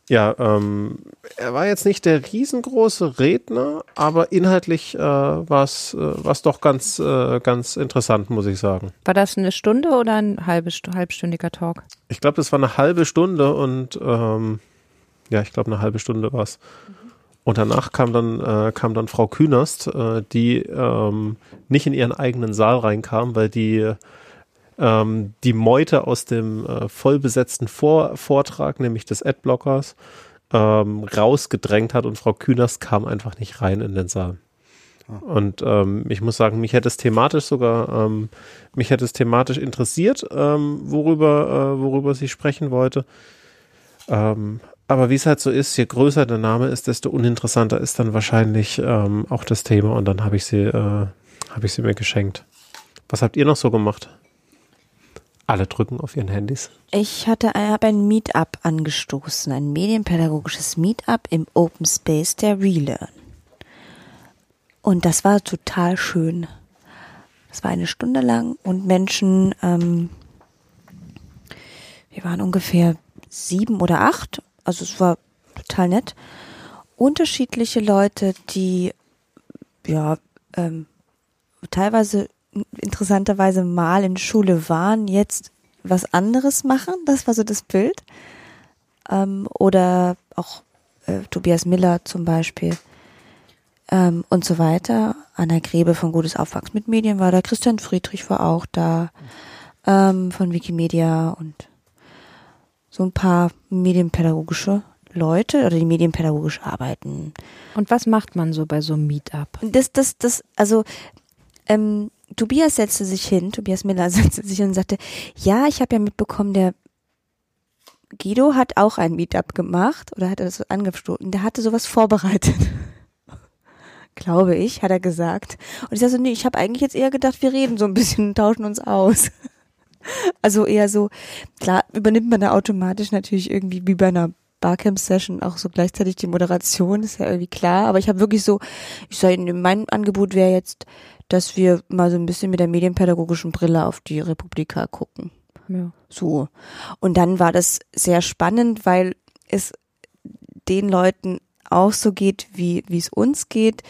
Ja, ähm, er war jetzt nicht der riesengroße Redner, aber inhaltlich äh, war es äh, doch ganz, äh, ganz interessant, muss ich sagen. War das eine Stunde oder ein halbe, halbstündiger Talk? Ich glaube, das war eine halbe Stunde und ähm, ja, ich glaube, eine halbe Stunde war es. Mhm. Und danach kam dann, äh, kam dann Frau Künast, äh, die ähm, nicht in ihren eigenen Saal reinkam, weil die ähm, die Meute aus dem äh, vollbesetzten Vor Vortrag, nämlich des Adblockers, ähm, rausgedrängt hat und Frau Künast kam einfach nicht rein in den Saal. Ah. Und ähm, ich muss sagen, mich hätte es thematisch sogar, ähm, mich hätte es thematisch interessiert, ähm, worüber, äh, worüber sie sprechen wollte. Ähm, aber wie es halt so ist, je größer der Name ist, desto uninteressanter ist dann wahrscheinlich ähm, auch das Thema und dann habe ich sie, äh, habe ich sie mir geschenkt. Was habt ihr noch so gemacht? Alle drücken auf ihren Handys. Ich hatte habe ein Meetup angestoßen, ein medienpädagogisches Meetup im Open Space der Relearn. Und das war total schön. Das war eine Stunde lang und Menschen, ähm, wir waren ungefähr sieben oder acht also es war total nett. Unterschiedliche Leute, die ja ähm, teilweise interessanterweise mal in Schule waren, jetzt was anderes machen. Das war so das Bild. Ähm, oder auch äh, Tobias Miller zum Beispiel ähm, und so weiter. Anna Grebe von Gutes Aufwachsen mit Medien war da. Christian Friedrich war auch da ähm, von Wikimedia und so ein paar medienpädagogische Leute oder die medienpädagogisch arbeiten. Und was macht man so bei so einem Meetup? Das, das, das, also ähm, Tobias setzte sich hin, Tobias Miller setzte sich hin und sagte, ja, ich habe ja mitbekommen, der Guido hat auch ein Meetup gemacht oder hat er das angestoßen, der hatte sowas vorbereitet. Glaube ich, hat er gesagt. Und ich sage so, nee, ich habe eigentlich jetzt eher gedacht, wir reden so ein bisschen und tauschen uns aus. Also eher so, klar, übernimmt man da automatisch natürlich irgendwie wie bei einer Barcamp-Session auch so gleichzeitig die Moderation, ist ja irgendwie klar. Aber ich habe wirklich so, ich sage, mein Angebot wäre jetzt, dass wir mal so ein bisschen mit der medienpädagogischen Brille auf die Republika gucken. Ja. So. Und dann war das sehr spannend, weil es den Leuten auch so geht, wie wie es uns geht.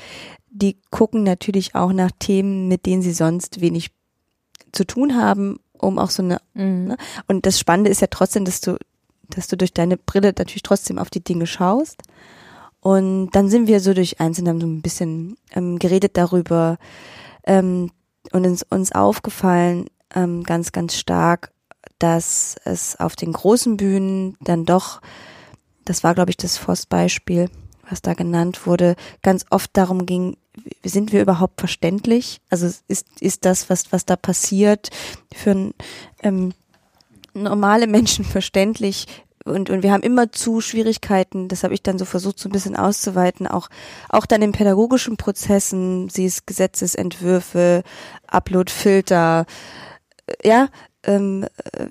Die gucken natürlich auch nach Themen, mit denen sie sonst wenig zu tun haben um auch so eine, mhm. ne? und das Spannende ist ja trotzdem, dass du, dass du durch deine Brille natürlich trotzdem auf die Dinge schaust. Und dann sind wir so durch eins und haben so ein bisschen ähm, geredet darüber ähm, und uns, uns aufgefallen ähm, ganz, ganz stark, dass es auf den großen Bühnen dann doch, das war glaube ich das Voss-Beispiel, was da genannt wurde, ganz oft darum ging, sind wir überhaupt verständlich? Also ist, ist das, was, was da passiert, für ähm, normale Menschen verständlich? Und, und wir haben immer zu Schwierigkeiten, das habe ich dann so versucht, so ein bisschen auszuweiten, auch, auch dann in pädagogischen Prozessen, sie ist Gesetzesentwürfe, Uploadfilter, äh, ja, ähm, äh,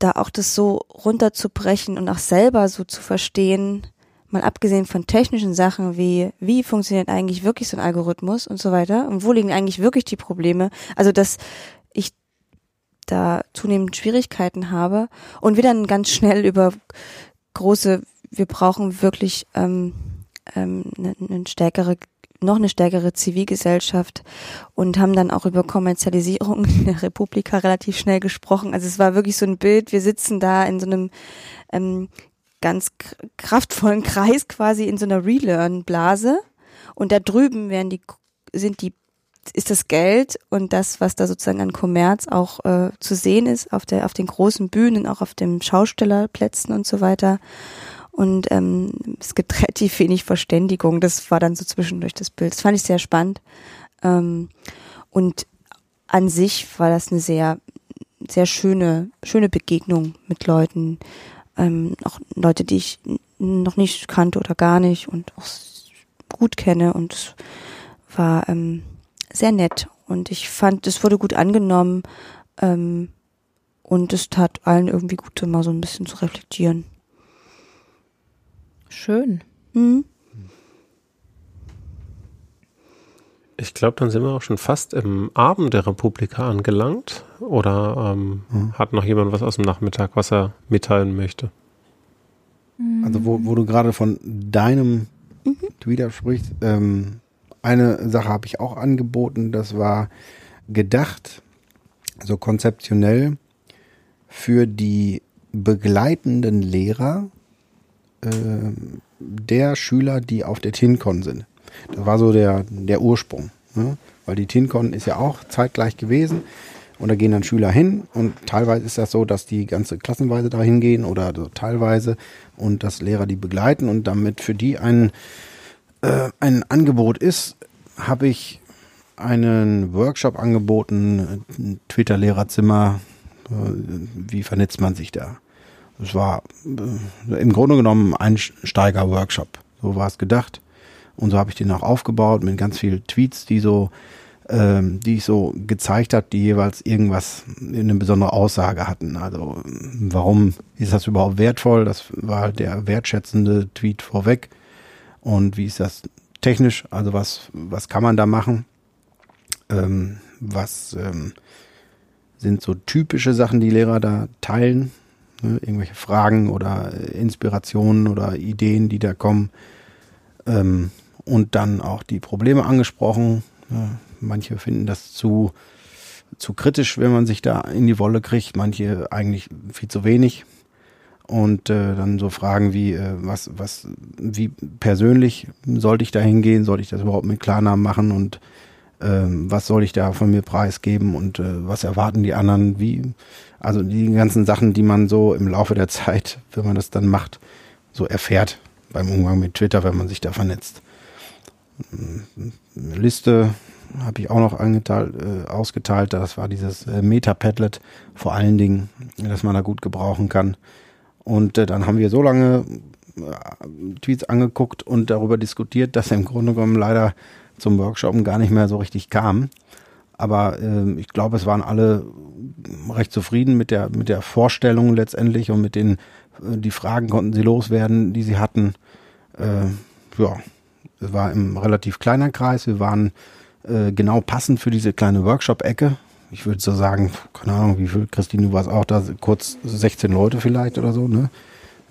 da auch das so runterzubrechen und auch selber so zu verstehen, mal abgesehen von technischen Sachen wie, wie funktioniert eigentlich wirklich so ein Algorithmus und so weiter und wo liegen eigentlich wirklich die Probleme, also dass ich da zunehmend Schwierigkeiten habe und wir dann ganz schnell über große, wir brauchen wirklich ähm, ähm, eine, eine stärkere noch eine stärkere Zivilgesellschaft und haben dann auch über Kommerzialisierung in der Republika relativ schnell gesprochen. Also es war wirklich so ein Bild, wir sitzen da in so einem ähm, ganz kraftvollen Kreis quasi in so einer Relearn-Blase. Und da drüben werden die, sind die, ist das Geld und das, was da sozusagen an Kommerz auch äh, zu sehen ist, auf der, auf den großen Bühnen, auch auf den Schaustellerplätzen und so weiter. Und ähm, es gibt relativ wenig Verständigung. Das war dann so zwischendurch das Bild. Das fand ich sehr spannend. Ähm, und an sich war das eine sehr, sehr schöne, schöne Begegnung mit Leuten, ähm, auch Leute, die ich noch nicht kannte oder gar nicht und auch gut kenne und es war ähm, sehr nett und ich fand, es wurde gut angenommen ähm, und es tat allen irgendwie gut, mal so ein bisschen zu reflektieren. Schön. Mhm. Ich glaube, dann sind wir auch schon fast im Abend der Republika angelangt. Oder ähm, mhm. hat noch jemand was aus dem Nachmittag, was er mitteilen möchte? Mhm. Also wo, wo du gerade von deinem Twitter sprichst, ähm, eine Sache habe ich auch angeboten, das war gedacht, so konzeptionell für die begleitenden Lehrer äh, der Schüler, die auf der TinCon sind. Das war so der, der Ursprung. Ne? Weil die TinCon ist ja auch zeitgleich gewesen. Und da gehen dann Schüler hin und teilweise ist das so, dass die ganze Klassenweise da hingehen oder so teilweise und dass Lehrer die begleiten und damit für die ein, äh, ein Angebot ist, habe ich einen Workshop angeboten, ein Twitter-Lehrerzimmer, äh, wie vernetzt man sich da. Es war äh, im Grunde genommen ein Steiger-Workshop, so war es gedacht. Und so habe ich den auch aufgebaut mit ganz vielen Tweets, die so ähm, die ich so gezeigt habe, die jeweils irgendwas, eine besondere Aussage hatten. Also warum ist das überhaupt wertvoll? Das war halt der wertschätzende Tweet vorweg. Und wie ist das technisch? Also was, was kann man da machen? Ähm, was ähm, sind so typische Sachen, die Lehrer da teilen? Ne? Irgendwelche Fragen oder Inspirationen oder Ideen, die da kommen. Ähm, und dann auch die Probleme angesprochen. Manche finden das zu, zu kritisch, wenn man sich da in die Wolle kriegt. Manche eigentlich viel zu wenig. Und äh, dann so Fragen wie, äh, was, was, wie persönlich sollte ich da hingehen? Sollte ich das überhaupt mit Klarnamen machen? Und ähm, was soll ich da von mir preisgeben? Und äh, was erwarten die anderen? Wie, also die ganzen Sachen, die man so im Laufe der Zeit, wenn man das dann macht, so erfährt beim Umgang mit Twitter, wenn man sich da vernetzt. Liste habe ich auch noch angeteilt, äh, ausgeteilt. Das war dieses äh, Meta-Padlet vor allen Dingen, dass man da gut gebrauchen kann. Und äh, dann haben wir so lange äh, Tweets angeguckt und darüber diskutiert, dass im Grunde genommen leider zum Workshop gar nicht mehr so richtig kam. Aber äh, ich glaube, es waren alle recht zufrieden mit der, mit der Vorstellung letztendlich und mit den, äh, die Fragen konnten sie loswerden, die sie hatten. Äh, ja, es war im relativ kleiner Kreis. Wir waren äh, genau passend für diese kleine Workshop-Ecke. Ich würde so sagen, keine Ahnung, wie viel, Christine, du warst auch da, kurz 16 Leute vielleicht oder so, ne?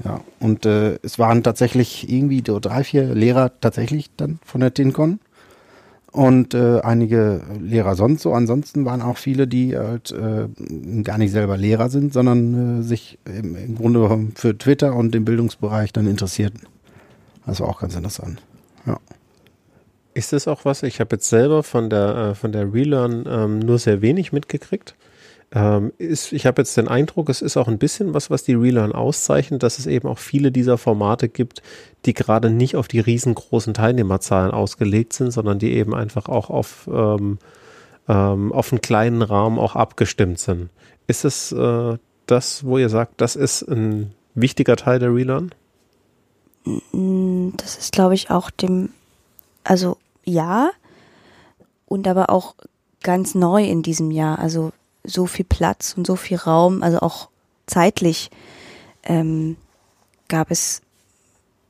Ja, und äh, es waren tatsächlich irgendwie drei, vier Lehrer tatsächlich dann von der TINCON und äh, einige Lehrer sonst so. Ansonsten waren auch viele, die halt äh, gar nicht selber Lehrer sind, sondern äh, sich im, im Grunde für Twitter und den Bildungsbereich dann interessierten. Das war auch ganz interessant. Ja. Ist das auch was? Ich habe jetzt selber von der, äh, von der Relearn ähm, nur sehr wenig mitgekriegt. Ähm, ist, ich habe jetzt den Eindruck, es ist auch ein bisschen was, was die Relearn auszeichnet, dass es eben auch viele dieser Formate gibt, die gerade nicht auf die riesengroßen Teilnehmerzahlen ausgelegt sind, sondern die eben einfach auch auf, ähm, ähm, auf einen kleinen Rahmen auch abgestimmt sind. Ist es äh, das, wo ihr sagt, das ist ein wichtiger Teil der Relearn? Das ist, glaube ich, auch dem also ja, und aber auch ganz neu in diesem Jahr. Also so viel Platz und so viel Raum, also auch zeitlich ähm, gab es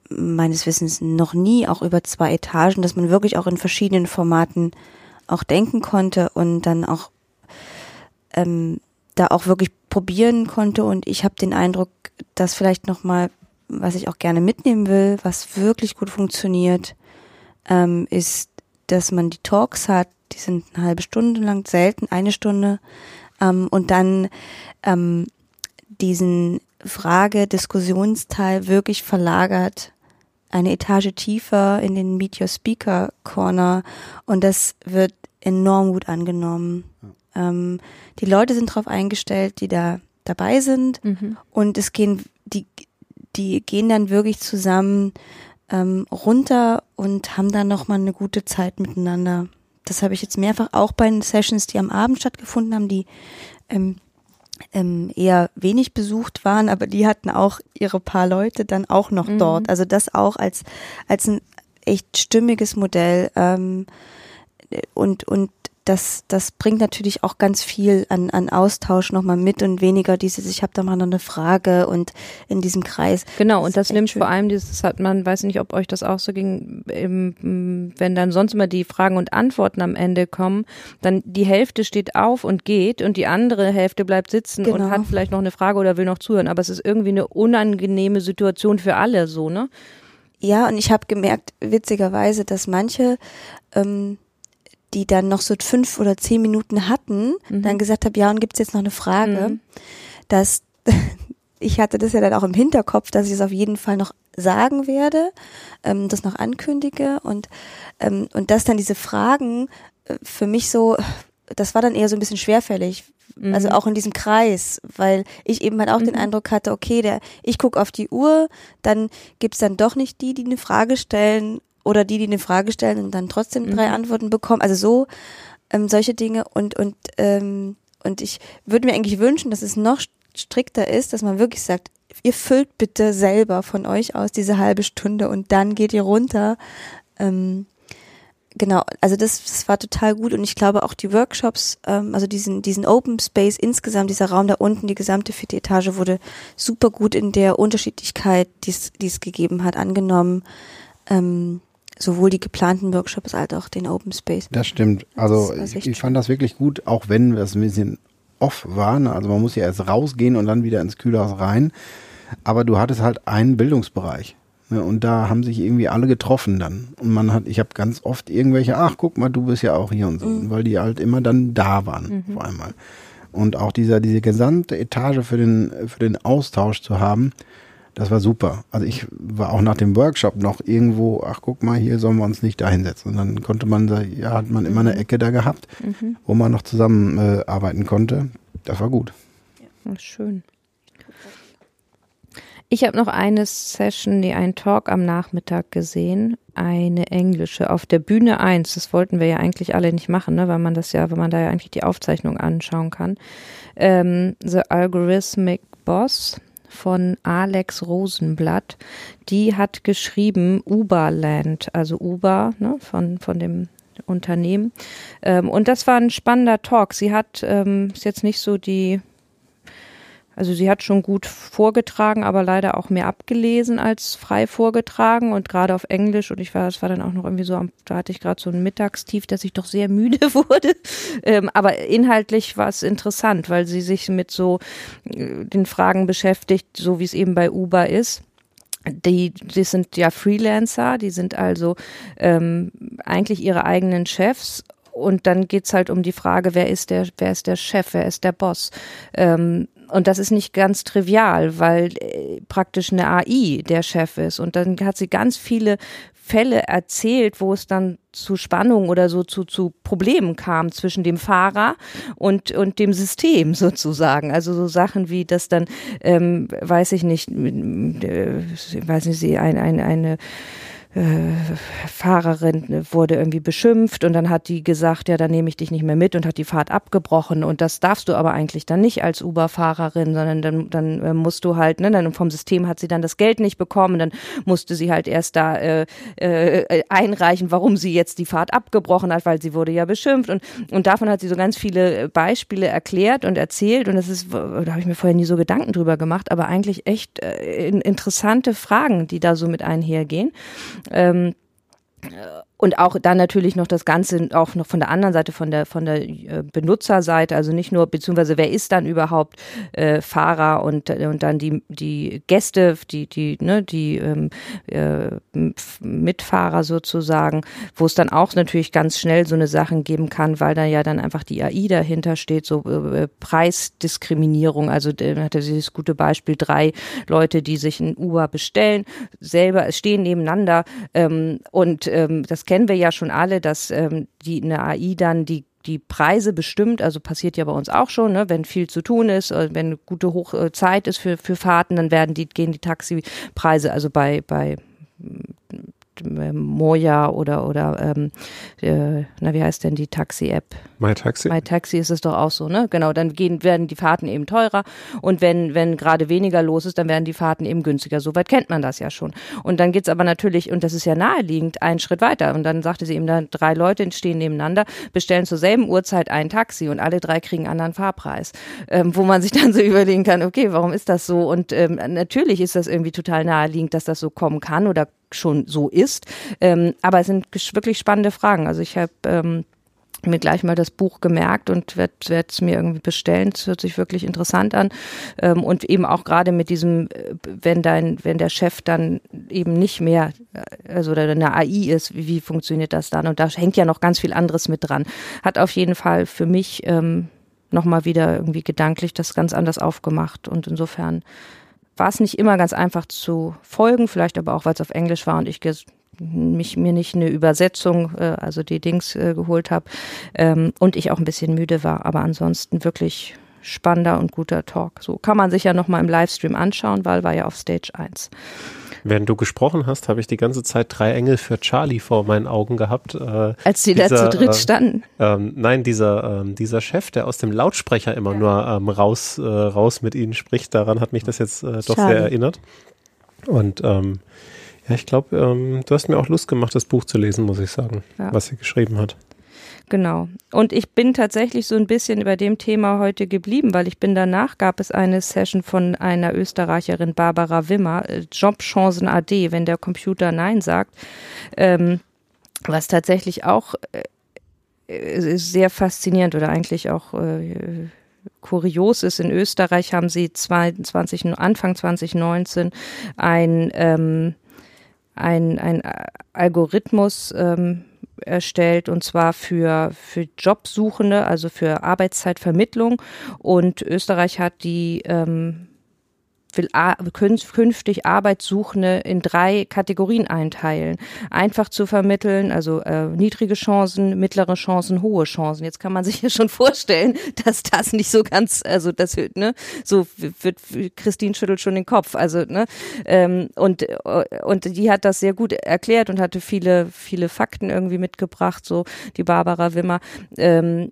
meines Wissens noch nie, auch über zwei Etagen, dass man wirklich auch in verschiedenen Formaten auch denken konnte und dann auch ähm, da auch wirklich probieren konnte. Und ich habe den Eindruck, dass vielleicht nochmal, was ich auch gerne mitnehmen will, was wirklich gut funktioniert, ähm, ist, dass man die Talks hat, die sind eine halbe Stunde lang, selten eine Stunde, ähm, und dann ähm, diesen Frage-Diskussionsteil wirklich verlagert eine Etage tiefer in den Meet Your Speaker Corner und das wird enorm gut angenommen. Ja. Ähm, die Leute sind darauf eingestellt, die da dabei sind mhm. und es gehen die die gehen dann wirklich zusammen ähm, runter und haben dann nochmal eine gute Zeit miteinander. Das habe ich jetzt mehrfach auch bei den Sessions, die am Abend stattgefunden haben, die ähm, ähm, eher wenig besucht waren, aber die hatten auch ihre paar Leute dann auch noch mhm. dort. Also das auch als, als ein echt stimmiges Modell ähm, und, und das, das bringt natürlich auch ganz viel an, an Austausch nochmal mit und weniger dieses, ich habe da mal noch eine Frage und in diesem Kreis. Genau, und das nimmt schön. vor allem dieses, hat man, weiß nicht, ob euch das auch so ging, im, wenn dann sonst immer die Fragen und Antworten am Ende kommen, dann die Hälfte steht auf und geht und die andere Hälfte bleibt sitzen und Genau. hat vielleicht noch eine Frage oder will noch zuhören. Aber es ist irgendwie eine unangenehme Situation für alle so, ne? Ja, und ich habe gemerkt, witzigerweise, dass manche, ähm, die dann noch so fünf oder zehn Minuten hatten, dann gesagt haben, ja, und gibt's jetzt noch eine Frage, Mhm. dass ich hatte das ja dann auch im Hinterkopf, dass ich es auf jeden Fall noch sagen werde, ähm, das noch ankündige und ähm, und dass dann diese Fragen äh, für mich so, das war dann eher so ein bisschen schwerfällig, Mhm. also auch in diesem Kreis, weil ich eben halt auch den Eindruck hatte, okay, der, ich gucke auf die Uhr, dann gibt's dann doch nicht die, die eine Frage stellen oder die, die eine Frage stellen und dann trotzdem drei Antworten bekommen. Also so ähm, solche Dinge und und ähm, und ich würde mir eigentlich wünschen, dass es noch strikter ist, dass man wirklich sagt, ihr füllt bitte selber von euch aus diese halbe Stunde und dann geht ihr runter. Ähm, genau, also das, das war total gut und ich glaube auch die Workshops, ähm, also diesen, diesen Open Space insgesamt, dieser Raum da unten, die gesamte vierte Etage wurde super gut in der Unterschiedlichkeit, die es die es gegeben hat, angenommen. Ähm, sowohl die geplanten Workshops als auch den Open Space. Das stimmt. Also Das ich, ich fand das wirklich gut, auch wenn es ein bisschen off war. Ne? Also man muss ja erst rausgehen und dann wieder ins Kühlhaus rein. Aber du hattest halt einen Bildungsbereich. Ne? Und da haben sich irgendwie alle getroffen dann. Und man hat, ich habe ganz oft irgendwelche, ach guck mal, du bist ja auch hier und so, weil die halt immer dann da waren, vor einmal. Und auch dieser, diese gesamte Etage für den, für den Austausch zu haben, das war super. Also ich war auch nach dem Workshop noch irgendwo, ach guck mal, hier sollen wir uns nicht da hinsetzen. Und dann konnte man, ja, hat man immer eine Ecke da gehabt, wo man noch zusammen äh, arbeiten konnte. Das war gut. Ja, schön. Ich habe noch eine Session, nee, einen Talk am Nachmittag gesehen, eine englische auf der Bühne 1. Das wollten wir ja eigentlich alle nicht machen, ne, weil man das ja, weil man da ja eigentlich die Aufzeichnung anschauen kann. Ähm, The Algorithmic Boss von Alex Rosenblatt, die hat geschrieben Uberland, also Uber, ne, von, von dem Unternehmen. Ähm, und das war ein spannender Talk. Sie hat, ähm, ist jetzt nicht so die also sie hat schon gut vorgetragen, aber leider auch mehr abgelesen als frei vorgetragen und gerade auf Englisch und ich war, es war dann auch noch irgendwie so, am, da hatte ich gerade so ein Mittagstief, dass ich doch sehr müde wurde. Ähm, aber inhaltlich war es interessant, weil sie sich mit so äh, den Fragen beschäftigt, so wie es eben bei Uber ist. Die, die sind ja Freelancer, die sind also ähm, eigentlich ihre eigenen Chefs und dann geht's halt um die Frage, wer ist der, wer ist der Chef, wer ist der Boss? Ähm, und das ist nicht ganz trivial, weil äh, praktisch eine AI der Chef ist. Und dann hat sie ganz viele Fälle erzählt, wo es dann zu Spannungen oder so zu, zu Problemen kam zwischen dem Fahrer und, und dem System sozusagen. Also so Sachen wie, dass dann, ähm, weiß ich nicht, äh, weiß nicht, sie ein, ein, eine Fahrerin wurde irgendwie beschimpft und dann hat die gesagt, ja, dann nehme ich dich nicht mehr mit und hat die Fahrt abgebrochen und das darfst du aber eigentlich dann nicht als Uber-Fahrerin, sondern dann, dann äh, musst du halt, ne, dann vom System hat sie dann das Geld nicht bekommen, dann musste sie halt erst da äh, äh, einreichen, warum sie jetzt die Fahrt abgebrochen hat, weil sie wurde ja beschimpft und, und davon hat sie so ganz viele Beispiele erklärt und erzählt und das ist, da habe ich mir vorher nie so Gedanken drüber gemacht, aber eigentlich echt äh, in- interessante Fragen, die da so mit einhergehen. Ähm, und auch dann natürlich noch das Ganze auch noch von der anderen Seite, von der von der äh, Benutzerseite, also nicht nur beziehungsweise wer ist dann überhaupt äh, Fahrer und und dann die die Gäste, die die ne die ähm, äh, Mitfahrer sozusagen, wo es dann auch natürlich ganz schnell so eine Sachen geben kann, weil da ja dann einfach die AI dahinter steht, so äh, Preisdiskriminierung. Also da hatte sie das gute Beispiel drei Leute, die sich ein Uber bestellen, selber stehen nebeneinander ähm, und ähm, das kennen wir ja schon alle, dass ähm, die eine AI dann die die Preise bestimmt, also passiert ja bei uns auch schon, ne? wenn viel zu tun ist, äh, wenn gute Hochzeit ist für, für Fahrten, dann werden die, gehen die Taxipreise, also bei, bei ähm, Moja oder oder ähm, äh, na wie heißt denn die Taxi-App? My Taxi. Bei Taxi ist es doch auch so, ne? Genau, dann gehen, werden die Fahrten eben teurer und wenn, wenn gerade weniger los ist, dann werden die Fahrten eben günstiger. Soweit kennt man das ja schon. Und dann geht's aber natürlich, und das ist ja naheliegend, einen Schritt weiter. Und dann sagte sie eben, dann drei Leute stehen nebeneinander, bestellen zur selben Uhrzeit ein Taxi und alle drei kriegen einen anderen Fahrpreis. Ähm, wo man sich dann so überlegen kann, okay, warum ist das so? Und ähm, natürlich ist das irgendwie total naheliegend, dass das so kommen kann oder schon so ist. Ähm, aber es sind wirklich spannende Fragen. Also ich habe ähm, mir gleich mal das Buch gemerkt und werde es mir irgendwie bestellen. Es hört sich wirklich interessant an. Ähm, und eben auch gerade mit diesem, äh, wenn dein, wenn der Chef dann eben nicht mehr, äh, also eine AI ist, wie, wie funktioniert das dann? Und da hängt ja noch ganz viel anderes mit dran. Hat auf jeden Fall für mich ähm, nochmal wieder irgendwie gedanklich das ganz anders aufgemacht. Und insofern war es nicht immer ganz einfach zu folgen, vielleicht aber auch, weil es auf Englisch war und ich mich mir nicht eine Übersetzung, äh, also die Dings äh, geholt habe ähm, und ich auch ein bisschen müde war, aber ansonsten wirklich spannender und guter Talk. So kann man sich ja nochmal im Livestream anschauen, weil war ja auf Stage 1. Während du gesprochen hast, habe ich die ganze Zeit drei Engel für Charlie vor meinen Augen gehabt. Äh, Als die dieser, da zu dritt standen. Äh, ähm, nein, dieser, ähm, dieser Chef, der aus dem Lautsprecher immer ja. nur ähm, raus, äh, raus mit ihnen spricht, daran hat mich das jetzt äh, doch Charlie. sehr erinnert. Und ähm, ja, ich glaube, ähm, du hast mir auch Lust gemacht, das Buch zu lesen, muss ich sagen, ja. was sie geschrieben hat. Genau. Und ich bin tatsächlich so ein bisschen über dem Thema heute geblieben, weil ich bin danach gab es eine Session von einer Österreicherin Barbara Wimmer, äh, Jobchancen AD, wenn der Computer Nein sagt, ähm, was tatsächlich auch äh, sehr faszinierend oder eigentlich auch äh, kurios ist. In Österreich haben sie 22, Anfang 2019 ein ähm, ein, ein Algorithmus ähm, erstellt und zwar für, für Jobsuchende, also für Arbeitszeitvermittlung. Und Österreich hat die ähm, will künftig Arbeitssuchende in drei Kategorien einteilen. Einfach zu vermitteln, also äh, niedrige Chancen, mittlere Chancen, hohe Chancen. Jetzt kann man sich ja schon vorstellen, dass das nicht so ganz, also das ne, so wird Christine schüttelt schon den Kopf. Also, ne, ähm, und, und die hat das sehr gut erklärt und hatte viele, viele Fakten irgendwie mitgebracht, so die Barbara Wimmer. Ähm,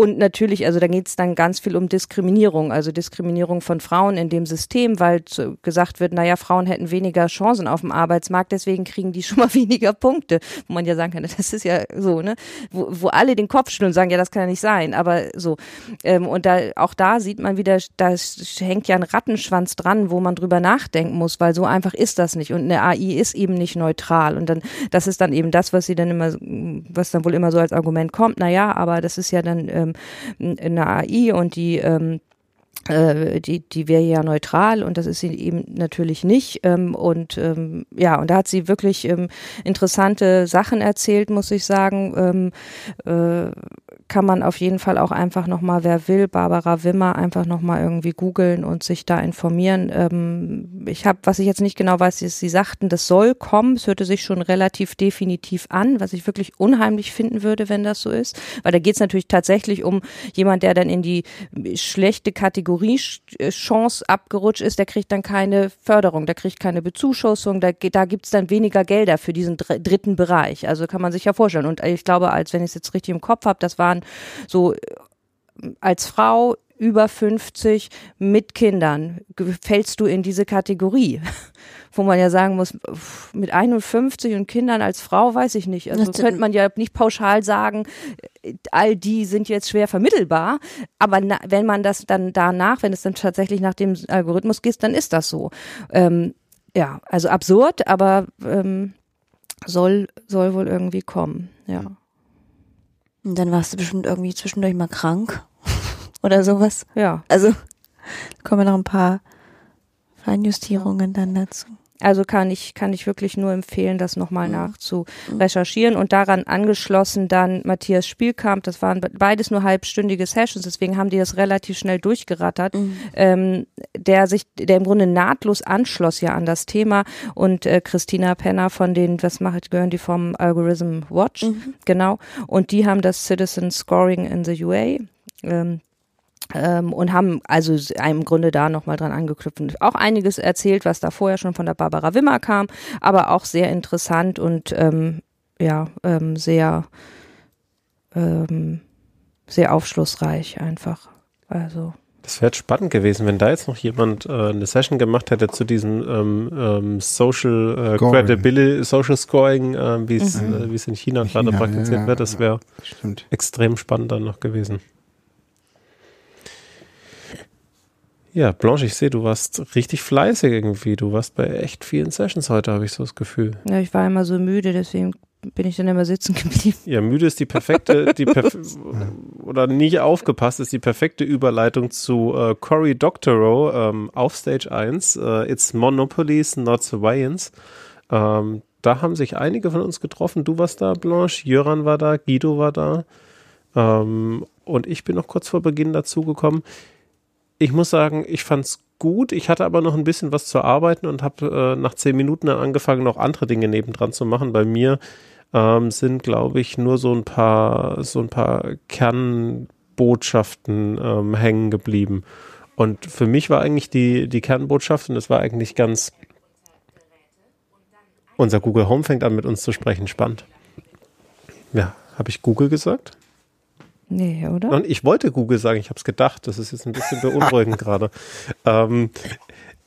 und natürlich, also da geht es dann ganz viel um Diskriminierung, also Diskriminierung von Frauen in dem System, weil gesagt wird, naja, Frauen hätten weniger Chancen auf dem Arbeitsmarkt, deswegen kriegen die schon mal weniger Punkte. Wo man ja sagen kann, das ist ja so, ne? Wo, wo alle den Kopf schütteln und sagen, ja, das kann ja nicht sein, aber so. Ähm, und da auch da sieht man wieder, da hängt ja ein Rattenschwanz dran, wo man drüber nachdenken muss, weil so einfach ist das nicht. Und eine AI ist eben nicht neutral. Und dann, das ist dann eben das, was sie dann immer, was dann wohl immer so als Argument kommt, naja, aber das ist ja dann ähm, ähm, eine AI und die ähm, äh, die, die wäre ja neutral und das ist sie eben natürlich nicht. Ähm, und ähm, ja, und da hat sie wirklich ähm, interessante Sachen erzählt, muss ich sagen. Äh, kann man auf jeden Fall auch einfach nochmal, wer will, Barbara Wimmer, einfach nochmal irgendwie googeln und sich da informieren. Ähm, ich habe, was ich jetzt nicht genau weiß, ist, Sie sagten, das soll kommen. Es hörte sich schon relativ definitiv an, was ich wirklich unheimlich finden würde, wenn das so ist. Weil da geht es natürlich tatsächlich um jemand, der dann in die schlechte Kategorie Chance abgerutscht ist, der kriegt dann keine Förderung, der kriegt keine Bezuschussung, da, da gibt es dann weniger Gelder für diesen dritten Bereich. Also kann man sich ja vorstellen. Und ich glaube, als wenn ich es jetzt richtig im Kopf habe, das waren so als Frau über 50 mit Kindern fällst du in diese Kategorie, wo man ja sagen muss, mit 51 und Kindern als Frau weiß ich nicht. Also könnte man ja nicht pauschal sagen, all die sind jetzt schwer vermittelbar, aber na, wenn man das dann danach, wenn es dann tatsächlich nach dem Algorithmus geht, dann ist das so. Ähm, ja, also absurd, aber ähm, soll soll wohl irgendwie kommen. Ja. Und dann warst du bestimmt irgendwie zwischendurch mal krank oder sowas. Ja. Also kommen noch ein paar Feinjustierungen dann dazu. Also kann ich, kann ich wirklich nur empfehlen, das nochmal mhm. nachzu recherchieren und daran angeschlossen dann Matthias Spielkamp, das waren beides nur halbstündige Sessions, deswegen haben die das relativ schnell durchgerattert, mhm. ähm, der sich, der im Grunde nahtlos anschloss ja an das Thema. Und äh, Christina Penner von den, was macht, gehören die vom Algorithm Watch, mhm. genau, und die haben das Citizen Scoring in the UA, ähm, Ähm, und haben also im Grunde da nochmal dran angeknüpft und auch einiges erzählt, was da vorher schon von der Barbara Wimmer kam, aber auch sehr interessant und ähm, ja, ähm, sehr, ähm, sehr aufschlussreich einfach. Also. Das wäre jetzt spannend gewesen, wenn da jetzt noch jemand äh, eine Session gemacht hätte zu diesem ähm, ähm, Social äh, Scoring. Credibility, Social Scoring, äh, wie es Mhm. äh, es in China In gerade praktiziert ja, ja, wird. Das wäre extrem spannend dann noch gewesen. Ja, Blanche, ich sehe, du warst richtig fleißig irgendwie. Du warst bei echt vielen Sessions heute, habe ich so das Gefühl. Ja, ich war immer so müde, deswegen bin ich dann immer sitzen geblieben. Ja, müde ist die perfekte, die perf oder nicht aufgepasst ist die perfekte Überleitung zu äh, Cory Doctorow ähm, auf Stage 1. Äh, It's Monopolies, not Surveillance. Ähm, da haben sich einige von uns getroffen. Du warst da, Blanche, Jöran war da, Guido war da. Ähm, und ich bin noch kurz vor Beginn dazugekommen. Ich muss sagen, ich fand's gut. Ich hatte aber noch ein bisschen was zu arbeiten und habe äh, nach zehn Minuten dann angefangen, noch andere Dinge nebendran zu machen. Bei mir ähm, sind, glaube ich, nur so ein paar, so ein paar Kernbotschaften ähm, hängen geblieben. Und für mich war eigentlich die, die Kernbotschaft, und das war eigentlich ganz. Unser Google Home fängt an, mit uns zu sprechen. Spannend. Ja, habe ich Google gesagt? Nee, oder? Und ich wollte Google sagen, ich habe es gedacht. Das ist jetzt ein bisschen beunruhigend gerade. Ähm,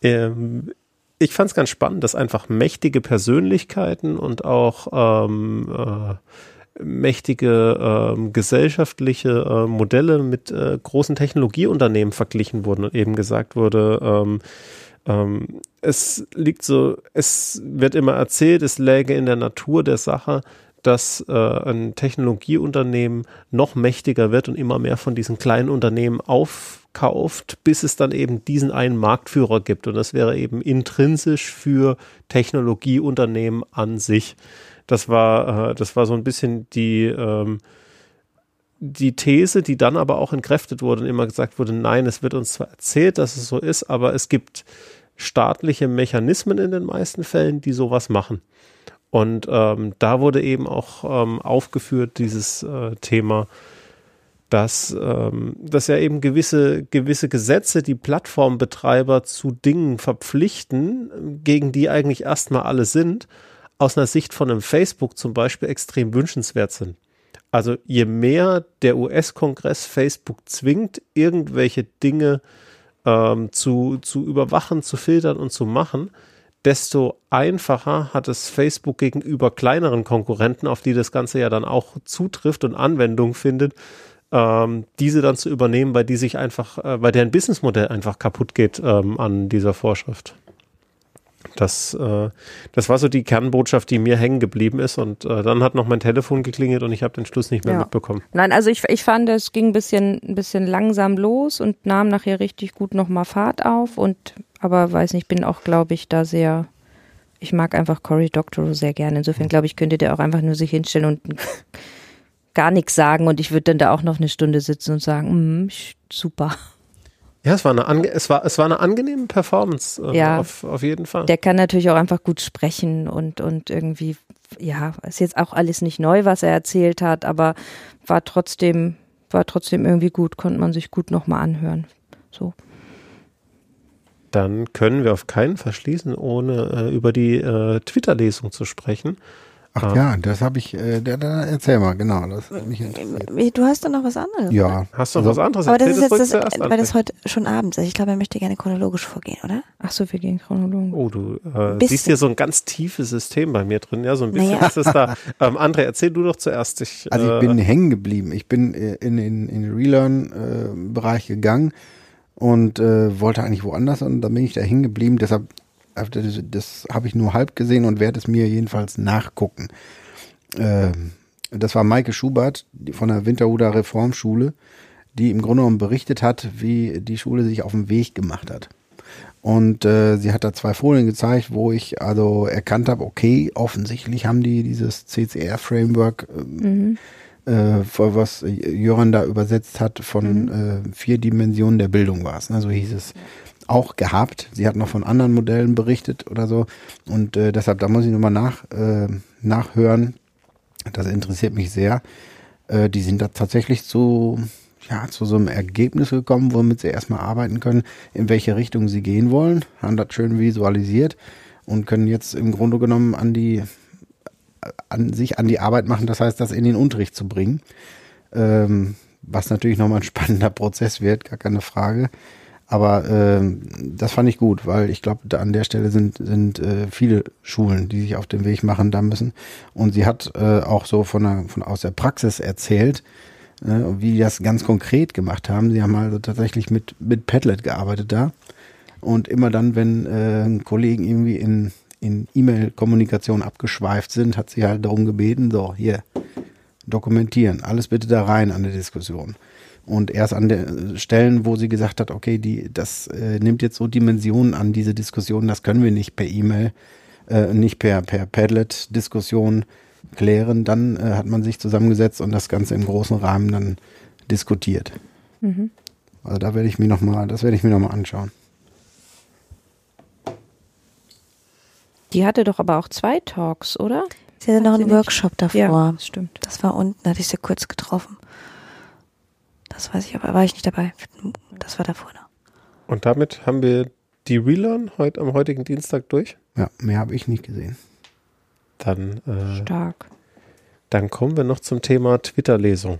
ähm, ich fand es ganz spannend, dass einfach mächtige Persönlichkeiten und auch ähm, äh, mächtige ähm, gesellschaftliche äh, Modelle mit äh, großen Technologieunternehmen verglichen wurden und eben gesagt wurde, ähm, ähm, es liegt so, es wird immer erzählt, es läge in der Natur der Sache, dass äh, ein Technologieunternehmen noch mächtiger wird und immer mehr von diesen kleinen Unternehmen aufkauft, bis es dann eben diesen einen Marktführer gibt. Und das wäre eben intrinsisch für Technologieunternehmen an sich. Das war, äh, das war so ein bisschen die, ähm, die These, die dann aber auch entkräftet wurde und immer gesagt wurde, nein, es wird uns zwar erzählt, dass es so ist, aber es gibt staatliche Mechanismen in den meisten Fällen, die sowas machen. Und ähm, da wurde eben auch ähm, aufgeführt, dieses äh, Thema, dass, ähm, dass ja eben gewisse, gewisse Gesetze die Plattformbetreiber zu Dingen verpflichten, gegen die eigentlich erstmal alle sind, aus einer Sicht von einem Facebook zum Beispiel extrem wünschenswert sind. Also je mehr der US-Kongress Facebook zwingt, irgendwelche Dinge ähm, zu, zu überwachen, zu filtern und zu machen, desto einfacher hat es Facebook gegenüber kleineren Konkurrenten, auf die das Ganze ja dann auch zutrifft und Anwendung findet, ähm, diese dann zu übernehmen, weil die sich einfach, äh, weil deren Businessmodell einfach kaputt geht ähm, an dieser Vorschrift. Das, äh, das war so die Kernbotschaft, die mir hängen geblieben ist. Und äh, dann hat noch mein Telefon geklingelt und ich habe den Schluss nicht mehr Ja. mitbekommen. Nein, also ich, ich fand, es ging ein bisschen, ein bisschen langsam los und nahm nachher richtig gut nochmal Fahrt auf. Und aber weiß nicht, bin auch, glaube ich, da sehr. Ich mag einfach Cory Doctorow sehr gerne. Insofern glaube ich, könnte der auch einfach nur sich hinstellen und gar nichts sagen und ich würde dann da auch noch eine Stunde sitzen und sagen, mm, super. Ja, es war eine, ange es war, es war eine angenehme Performance, äh, Ja. auf, auf jeden Fall. Der kann natürlich auch einfach gut sprechen und, und irgendwie, ja, ist jetzt auch alles nicht neu, was er erzählt hat, aber war trotzdem, war trotzdem irgendwie gut, konnte man sich gut nochmal anhören. So. Dann können wir auf keinen verschließen, ohne äh, über die äh, Twitter-Lesung zu sprechen. Ach Ah. ja, das habe ich, äh, da, da, erzähl mal, genau, das mich interessiert. Wie, Du hast doch noch was anderes. Ja, Hast du noch Also- was anderes? Aber das Erzähl ist jetzt das, weil das heute schon abends ist. Ich glaube, er möchte gerne chronologisch vorgehen, oder? Ach so, wir gehen chronologisch. Oh, du äh, siehst hier so ein ganz tiefes System bei mir drin. Ja, so ein bisschen Naja. ist es da. Ähm, André, erzähl du doch zuerst. Ich, Also äh, ich bin hängen geblieben. Ich bin äh, in den in den Relearn-Bereich gegangen und äh, wollte eigentlich woanders und dann bin ich da hängen geblieben. Deshalb, äh, das, das habe ich nur halb gesehen und werde es mir jedenfalls nachgucken. Ähm, das war Maike Schubert von der Winterhuder Reformschule, die im Grunde genommen berichtet hat, wie die Schule sich auf den Weg gemacht hat. Und äh, sie hat da zwei Folien gezeigt, wo ich also erkannt habe, okay, offensichtlich haben die dieses CCR-Framework ähm, äh, was Jöran da übersetzt hat, von äh, vier Dimensionen der Bildung war es. Ne? So hieß es auch gehabt. Sie hat noch von anderen Modellen berichtet oder so. Und äh, deshalb, da muss ich nochmal nach, äh, nachhören. Das interessiert mich sehr. Äh, die sind da tatsächlich zu, ja, zu so einem Ergebnis gekommen, womit sie erstmal arbeiten können, in welche Richtung sie gehen wollen, haben das schön visualisiert und können jetzt im Grunde genommen an die an sich an die Arbeit machen, das heißt, das in den Unterricht zu bringen. Ähm, was natürlich nochmal ein spannender Prozess wird, gar keine Frage. Aber ähm, das fand ich gut, weil ich glaube, an der Stelle sind, sind äh, viele Schulen, die sich auf den Weg machen da müssen. Und sie hat äh, auch so von, der, von aus der Praxis erzählt, äh, wie die das ganz konkret gemacht haben. Sie haben also tatsächlich mit, mit Padlet gearbeitet da. Und immer dann, wenn äh, Kollegen irgendwie in, in E-Mail-Kommunikation abgeschweift sind, hat sie halt darum gebeten, so, hier, dokumentieren, alles bitte da rein an der Diskussion. Und erst an den Stellen, wo sie gesagt hat, okay, die, das äh, nimmt jetzt so Dimensionen an, diese Diskussion, das können wir nicht per E-Mail, äh, nicht per, per Padlet-Diskussion klären, dann äh, hat man sich zusammengesetzt und das Ganze im großen Rahmen dann diskutiert. Mhm. Also da werde ich mir noch mal, das werde ich mir noch mal anschauen. Die hatte doch aber auch zwei Talks, oder? Sie hatte noch sie einen nicht? Workshop davor. Ja, das stimmt. Das war unten, da hatte ich sie kurz getroffen. Das weiß ich, aber war ich nicht dabei. Das war davor noch. Und damit haben wir die Relearn heute am heutigen Dienstag durch. Ja, mehr habe ich nicht gesehen. Dann, äh, Stark. dann kommen wir noch zum Thema Twitter-Lesung.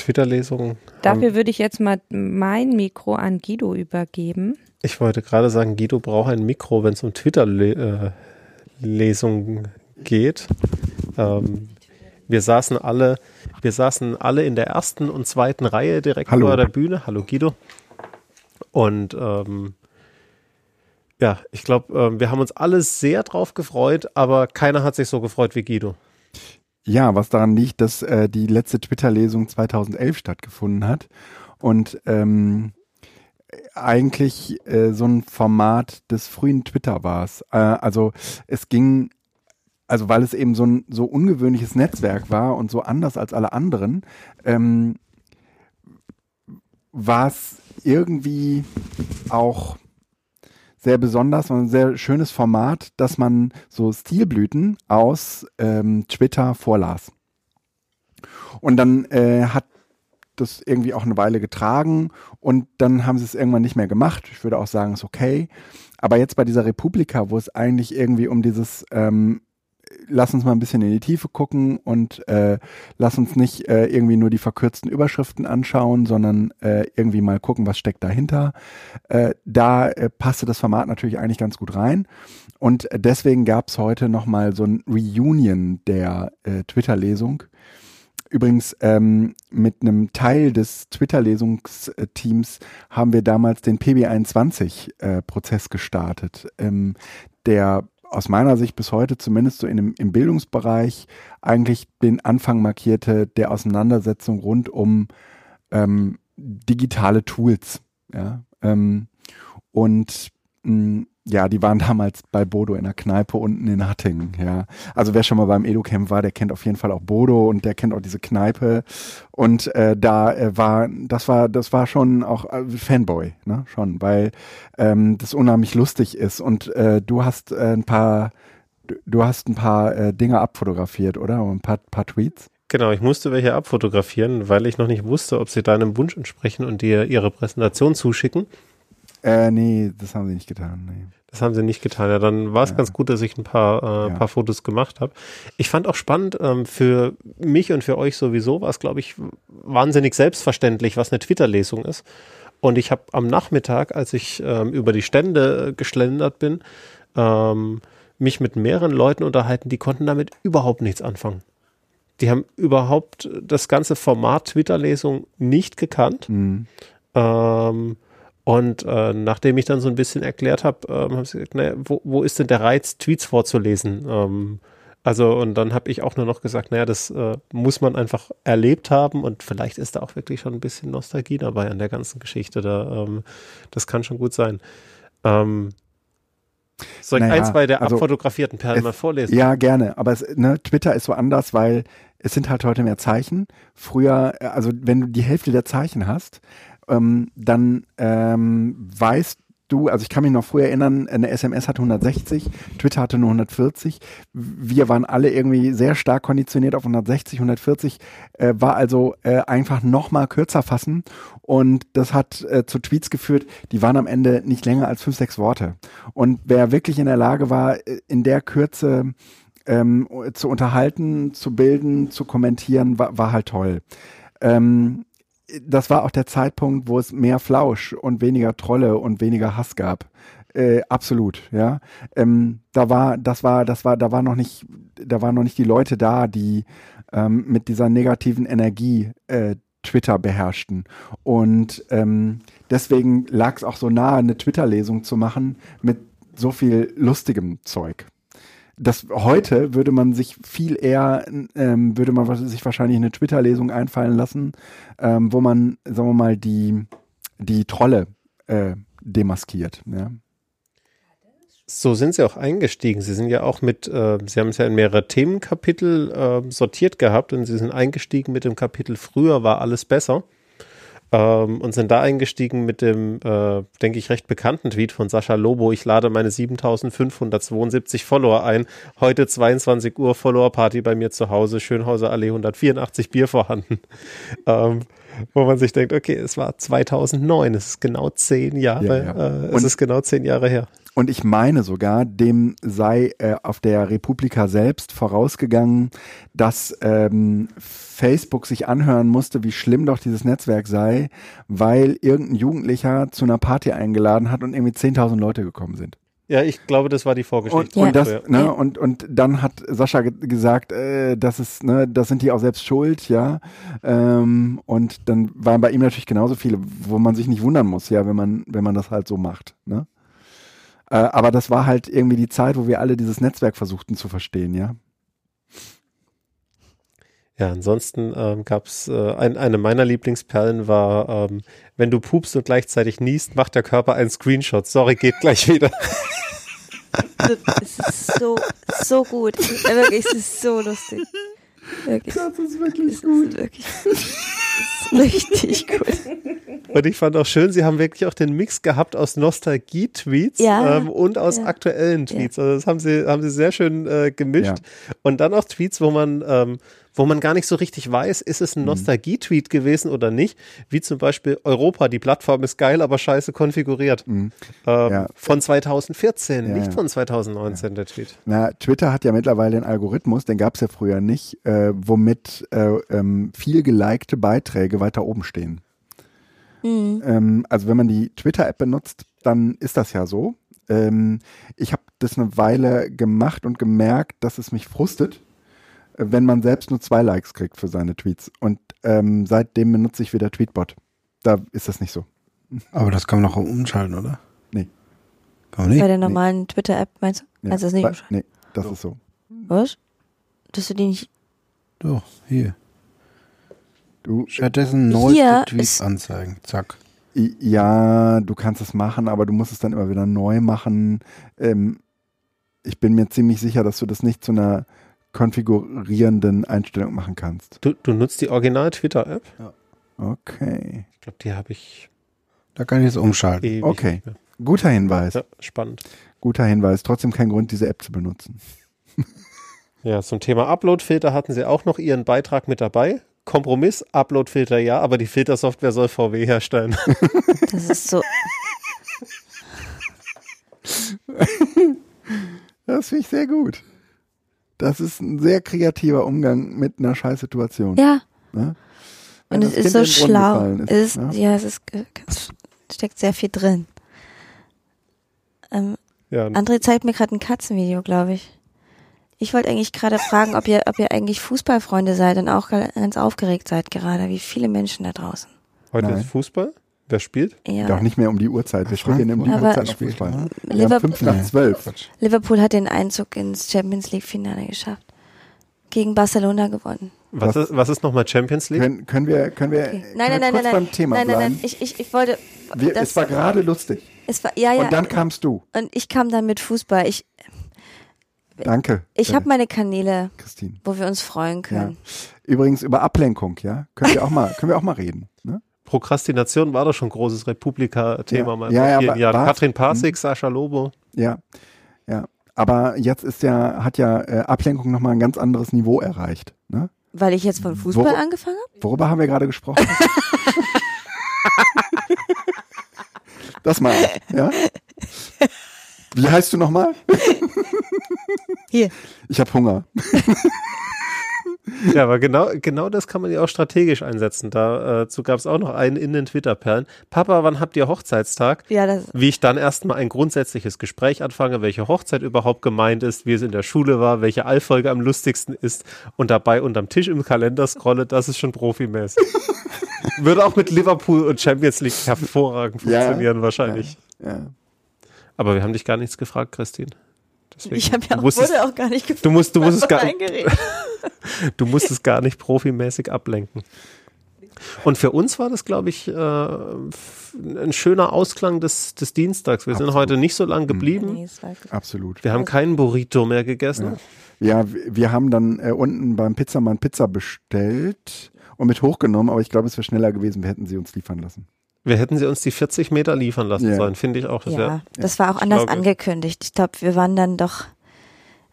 Twitter-Lesung. Dafür würde ich jetzt mal mein Mikro an Guido übergeben. Ich wollte gerade sagen, Guido braucht ein Mikro, wenn es um Twitter-Lesung geht. Ähm, wir saßen alle, wir saßen alle in der ersten und zweiten Reihe direkt Hallo. vor der Bühne. Hallo Guido. Und ähm, ja, ich glaube, ähm, wir haben uns alle sehr drauf gefreut, aber keiner hat sich so gefreut wie Guido. Ja, was daran liegt, dass äh, die letzte Twitter-Lesung 2011 stattgefunden hat und ähm, eigentlich äh, so ein Format des frühen Twitter war es. Äh, also es ging, also weil es eben so ein so ungewöhnliches Netzwerk war und so anders als alle anderen, ähm, war es irgendwie auch sehr besonders und ein sehr schönes Format, dass man so Stilblüten aus ähm, Twitter vorlas. Und dann äh, hat das irgendwie auch eine Weile getragen und dann haben sie es irgendwann nicht mehr gemacht. Ich würde auch sagen, ist okay. Aber jetzt bei dieser Republika, wo es eigentlich irgendwie um dieses ähm, lass uns mal ein bisschen in die Tiefe gucken und äh, lass uns nicht äh, irgendwie nur die verkürzten Überschriften anschauen, sondern äh, irgendwie mal gucken, was steckt dahinter. Äh, da äh, passte das Format natürlich eigentlich ganz gut rein. Und deswegen gab es heute nochmal so ein Reunion der äh, Twitter-Lesung. Übrigens, ähm, mit einem Teil des Twitter-Lesungsteams haben wir damals den PB21-Prozess gestartet, ähm, der aus meiner Sicht bis heute zumindest so in dem, im Bildungsbereich eigentlich den Anfang markierte der Auseinandersetzung rund um ähm, digitale Tools. Ja? Ähm, und mh, ja, die waren damals bei Bodo in der Kneipe unten in Hattingen, ja. Also wer schon mal beim Educamp war, der kennt auf jeden Fall auch Bodo und der kennt auch diese Kneipe. Und äh, da äh, war, das war, das war schon auch äh, Fanboy, ne? Schon, weil ähm, das unheimlich lustig ist. Und äh, du hast äh, ein paar, du, du hast ein paar äh, Dinge abfotografiert, oder? Und ein paar, paar Tweets. Genau, ich musste welche abfotografieren, weil ich noch nicht wusste, ob sie deinem Wunsch entsprechen und dir ihre Präsentation zuschicken. Äh, nee, das haben sie nicht getan. Nee. Das haben sie nicht getan. Ja, dann war es Ja. ganz gut, dass ich ein paar, äh, Ja. paar Fotos gemacht habe. Ich fand auch spannend, ähm, für mich und für euch sowieso war es, glaube ich, wahnsinnig selbstverständlich, was eine Twitter-Lesung ist. Und ich habe am Nachmittag, als ich ähm, über die Stände geschlendert bin, ähm, mich mit mehreren Leuten unterhalten, die konnten damit überhaupt nichts anfangen. Die haben überhaupt das ganze Format Twitter-Lesung nicht gekannt. Mhm. Ähm, und äh, nachdem ich dann so ein bisschen erklärt habe, ähm, haben sie gesagt, naja, wo, wo ist denn der Reiz, Tweets vorzulesen? Ähm, also, und dann habe ich auch nur noch gesagt, naja, das äh, muss man einfach erlebt haben und vielleicht ist da auch wirklich schon ein bisschen Nostalgie dabei an der ganzen Geschichte. Da, ähm, das kann schon gut sein. Ähm, soll ich Naja, ein, zwei der also abfotografierten Perlen mal vorlesen? Ja, gerne. Aber es, ne, Twitter ist so anders, weil es sind halt heute mehr Zeichen. Früher, äh, also wenn du die Hälfte der Zeichen hast, ähm, dann ähm, weiß du, also ich kann mich noch früher erinnern, eine SMS hatte 160, Twitter hatte nur 140. Wir waren alle irgendwie sehr stark konditioniert auf 160, 140, äh, war also äh, einfach noch mal kürzer fassen und das hat äh, zu Tweets geführt, die waren am Ende nicht länger als fünf, sechs Worte. Und wer wirklich in der Lage war, äh, in der Kürze ähm, zu unterhalten, zu bilden, zu kommentieren, war, war halt toll. Ähm, das war auch der Zeitpunkt, wo es mehr Flausch und weniger Trolle und weniger Hass gab. Äh, absolut, ja. Ähm, da war, das war, das war, da war noch nicht, da waren noch nicht die Leute da, die ähm, mit dieser negativen Energie äh, Twitter beherrschten. Und ähm, deswegen lag es auch so nahe, eine Twitter-Lesung zu machen mit so viel lustigem Zeug das heute würde man sich viel eher, ähm, würde man sich wahrscheinlich eine Twitter-Lesung einfallen lassen, ähm, wo man, sagen wir mal, die, die Trolle äh, demaskiert. Ja. So sind sie auch eingestiegen. Sie sind ja auch mit, äh, sie haben es ja in mehrere Themenkapitel äh, sortiert gehabt und sie sind eingestiegen mit dem Kapitel Früher war alles besser ähm, und sind da eingestiegen mit dem, äh, denke ich, recht bekannten Tweet von Sascha Lobo. Ich lade meine 7572 Follower ein. Heute 22 Uhr Follower Party bei mir zu Hause. Schönhauser Allee 184 Bier vorhanden. Ähm, wo man sich denkt, okay, es war 2009, es ist genau zehn Jahre, ja, ja. Äh, es ist genau zehn Jahre her. Und ich meine sogar, dem sei äh, auf der Republika selbst vorausgegangen, dass ähm, Facebook sich anhören musste, wie schlimm doch dieses Netzwerk sei, weil irgendein Jugendlicher zu einer Party eingeladen hat und irgendwie 10.000 Leute gekommen sind. Ja, ich glaube, das war die Vorgeschichte. Und, und, das, ne, und, und dann hat Sascha gesagt, äh, das ist, ne, das sind die auch selbst schuld, ja. Ähm, und dann waren bei ihm natürlich genauso viele, wo man sich nicht wundern muss, ja, wenn man, wenn man das halt so macht. Ne? Äh, aber das war halt irgendwie die Zeit, wo wir alle dieses Netzwerk versuchten zu verstehen, ja. Ja, ansonsten ähm, gab es äh, ein, eine meiner Lieblingsperlen war, ähm, wenn du pupst und gleichzeitig niest, macht der Körper einen Screenshot. Sorry, geht gleich wieder. Es ist so, so gut. Wirklich, es ist so lustig. Wirklich. Das ist wirklich es gut. Ist wirklich, richtig gut. Und ich fand auch schön, sie haben wirklich auch den Mix gehabt aus Nostalgie-Tweets ja, ähm, und aus ja. aktuellen Tweets. Also das haben sie, haben sie sehr schön äh, gemischt. Ja. Und dann auch Tweets, wo man ähm, wo man gar nicht so richtig weiß, ist es ein Nostalgie-Tweet gewesen oder nicht, wie zum Beispiel Europa, die Plattform ist geil, aber scheiße konfiguriert. Mhm. Ähm, Ja. Von 2014, Ja, nicht ja. von 2019 der Tweet. Na, Twitter hat ja mittlerweile einen Algorithmus, den gab es ja früher nicht, äh, womit äh, ähm, viel gelikte Beiträge weiter oben stehen. Mhm. Ähm, also wenn man die Twitter-App benutzt, dann ist das ja so. Ähm, ich habe das eine Weile gemacht und gemerkt, dass es mich frustet, wenn man selbst nur zwei Likes kriegt für seine Tweets. Und ähm, seitdem benutze ich wieder Tweetbot. Da ist das nicht so. Aber das kann man auch umschalten, oder? Nee. Kann man nicht? Bei der normalen Twitter-App meinst du? Ja. Also das nicht umschalten. Nee, das ist so. Was? Dass du die nicht. Doch, hier. Du, Stattdessen neueste Tweets anzeigen. Zack. Ja, du kannst es machen, aber du musst es dann immer wieder neu machen. Ähm, ich bin mir ziemlich sicher, dass du das nicht zu einer konfigurierenden Einstellung machen kannst. Du, du nutzt die Original-Twitter-App? Okay. Ich glaube, die habe ich Da kann ich es umschalten. ewig Okay. Guter Hinweis. Ja, spannend. Guter Hinweis. Trotzdem kein Grund, diese App zu benutzen. Ja, zum Thema Upload-Filter hatten sie auch noch ihren Beitrag mit dabei. Kompromiss, Upload-Filter ja, aber die Filtersoftware soll VW herstellen. Das ist so. Das finde ich sehr gut. Das ist ein sehr kreativer Umgang mit einer Scheißsituation. Ja. Ne? Und es ist Kind so schlau. Es ist, ne? ja, es ist, es steckt sehr viel drin. Ähm, Ja, André zeigt mir gerade ein Katzenvideo, glaube ich. Ich wollte eigentlich gerade fragen, ob ihr, ob ihr eigentlich Fußballfreunde seid und auch ganz aufgeregt seid gerade, wie viele Menschen da draußen. heute Nein. ist Fußball. Wer spielt? Ja. Doch nicht mehr um die Uhrzeit. Wir spielen um die Uhrzeit noch Fußball. Ja, Liverpool, fünf nach zwölf. Liverpool hat den Einzug ins Champions League Finale geschafft. Gegen Barcelona gewonnen. Was, Was- ist, was ist nochmal Champions League? Können, können wir, können wir, Okay. können Nein, nein, wir nein, kurz nein, beim nein. Thema nein, nein, bleiben? nein. Ich, ich, ich wollte. Wir, das, es war gerade lustig. es war, ja, ja. Und dann kamst du. und ich kam dann mit Fußball. Ich, Danke. ich habe meine Kanäle, Christine. wo wir uns freuen Ja. können. Übrigens über Ablenkung, ja, können wir auch mal, können wir auch mal reden. Ne? Prokrastination war doch schon ein großes Republika-Thema Ja. mal Ja, vor ja, vielen Jahren. war's? Katrin Pasik, Sascha Lobo. Ja, ja. Aber jetzt ist ja, hat ja äh, Ablenkung nochmal ein ganz anderes Niveau erreicht. Ne? Weil ich jetzt von Fußball Wo- angefangen habe? Worüber haben wir gerade gesprochen? das mal, ja? Wie heißt du nochmal? Hier. Ich habe Hunger. Ja, aber genau, genau das kann man ja auch strategisch einsetzen. Dazu gab es auch noch einen in den Twitter-Perlen. Papa, wann habt ihr Hochzeitstag? Ja, das, Wie ich dann erstmal ein grundsätzliches Gespräch anfange, welche Hochzeit überhaupt gemeint ist, wie es in der Schule war, welche Allfolge am lustigsten ist und dabei unterm Tisch im Kalender scrolle, das ist schon profimäßig. Würde auch mit Liverpool und Champions League hervorragend Ja. funktionieren, wahrscheinlich. Ja. Aber wir haben dich gar nichts gefragt, Christine. Deswegen, ich habe ja auch, musstest, wurde auch gar nicht gefragt. du musst, du musst es gar, reingeredet. du musst es gar nicht profimäßig ablenken. Und für uns war das, glaube ich, äh, ein schöner Ausklang des, des Dienstags. Wir sind Absolut. heute nicht so lang geblieben. Nee. Absolut. Wir haben keinen Burrito mehr gegessen. Ja, wir wir haben dann äh, unten beim Pizzamann Pizza bestellt und mit hochgenommen, aber ich glaube, es wäre schneller gewesen, wir hätten sie uns liefern lassen. Wir hätten sie uns die 40 Meter liefern lassen Ja. sollen, finde ich auch. Das Ja, das war auch anders glaube- angekündigt. Ich glaube, wir waren dann doch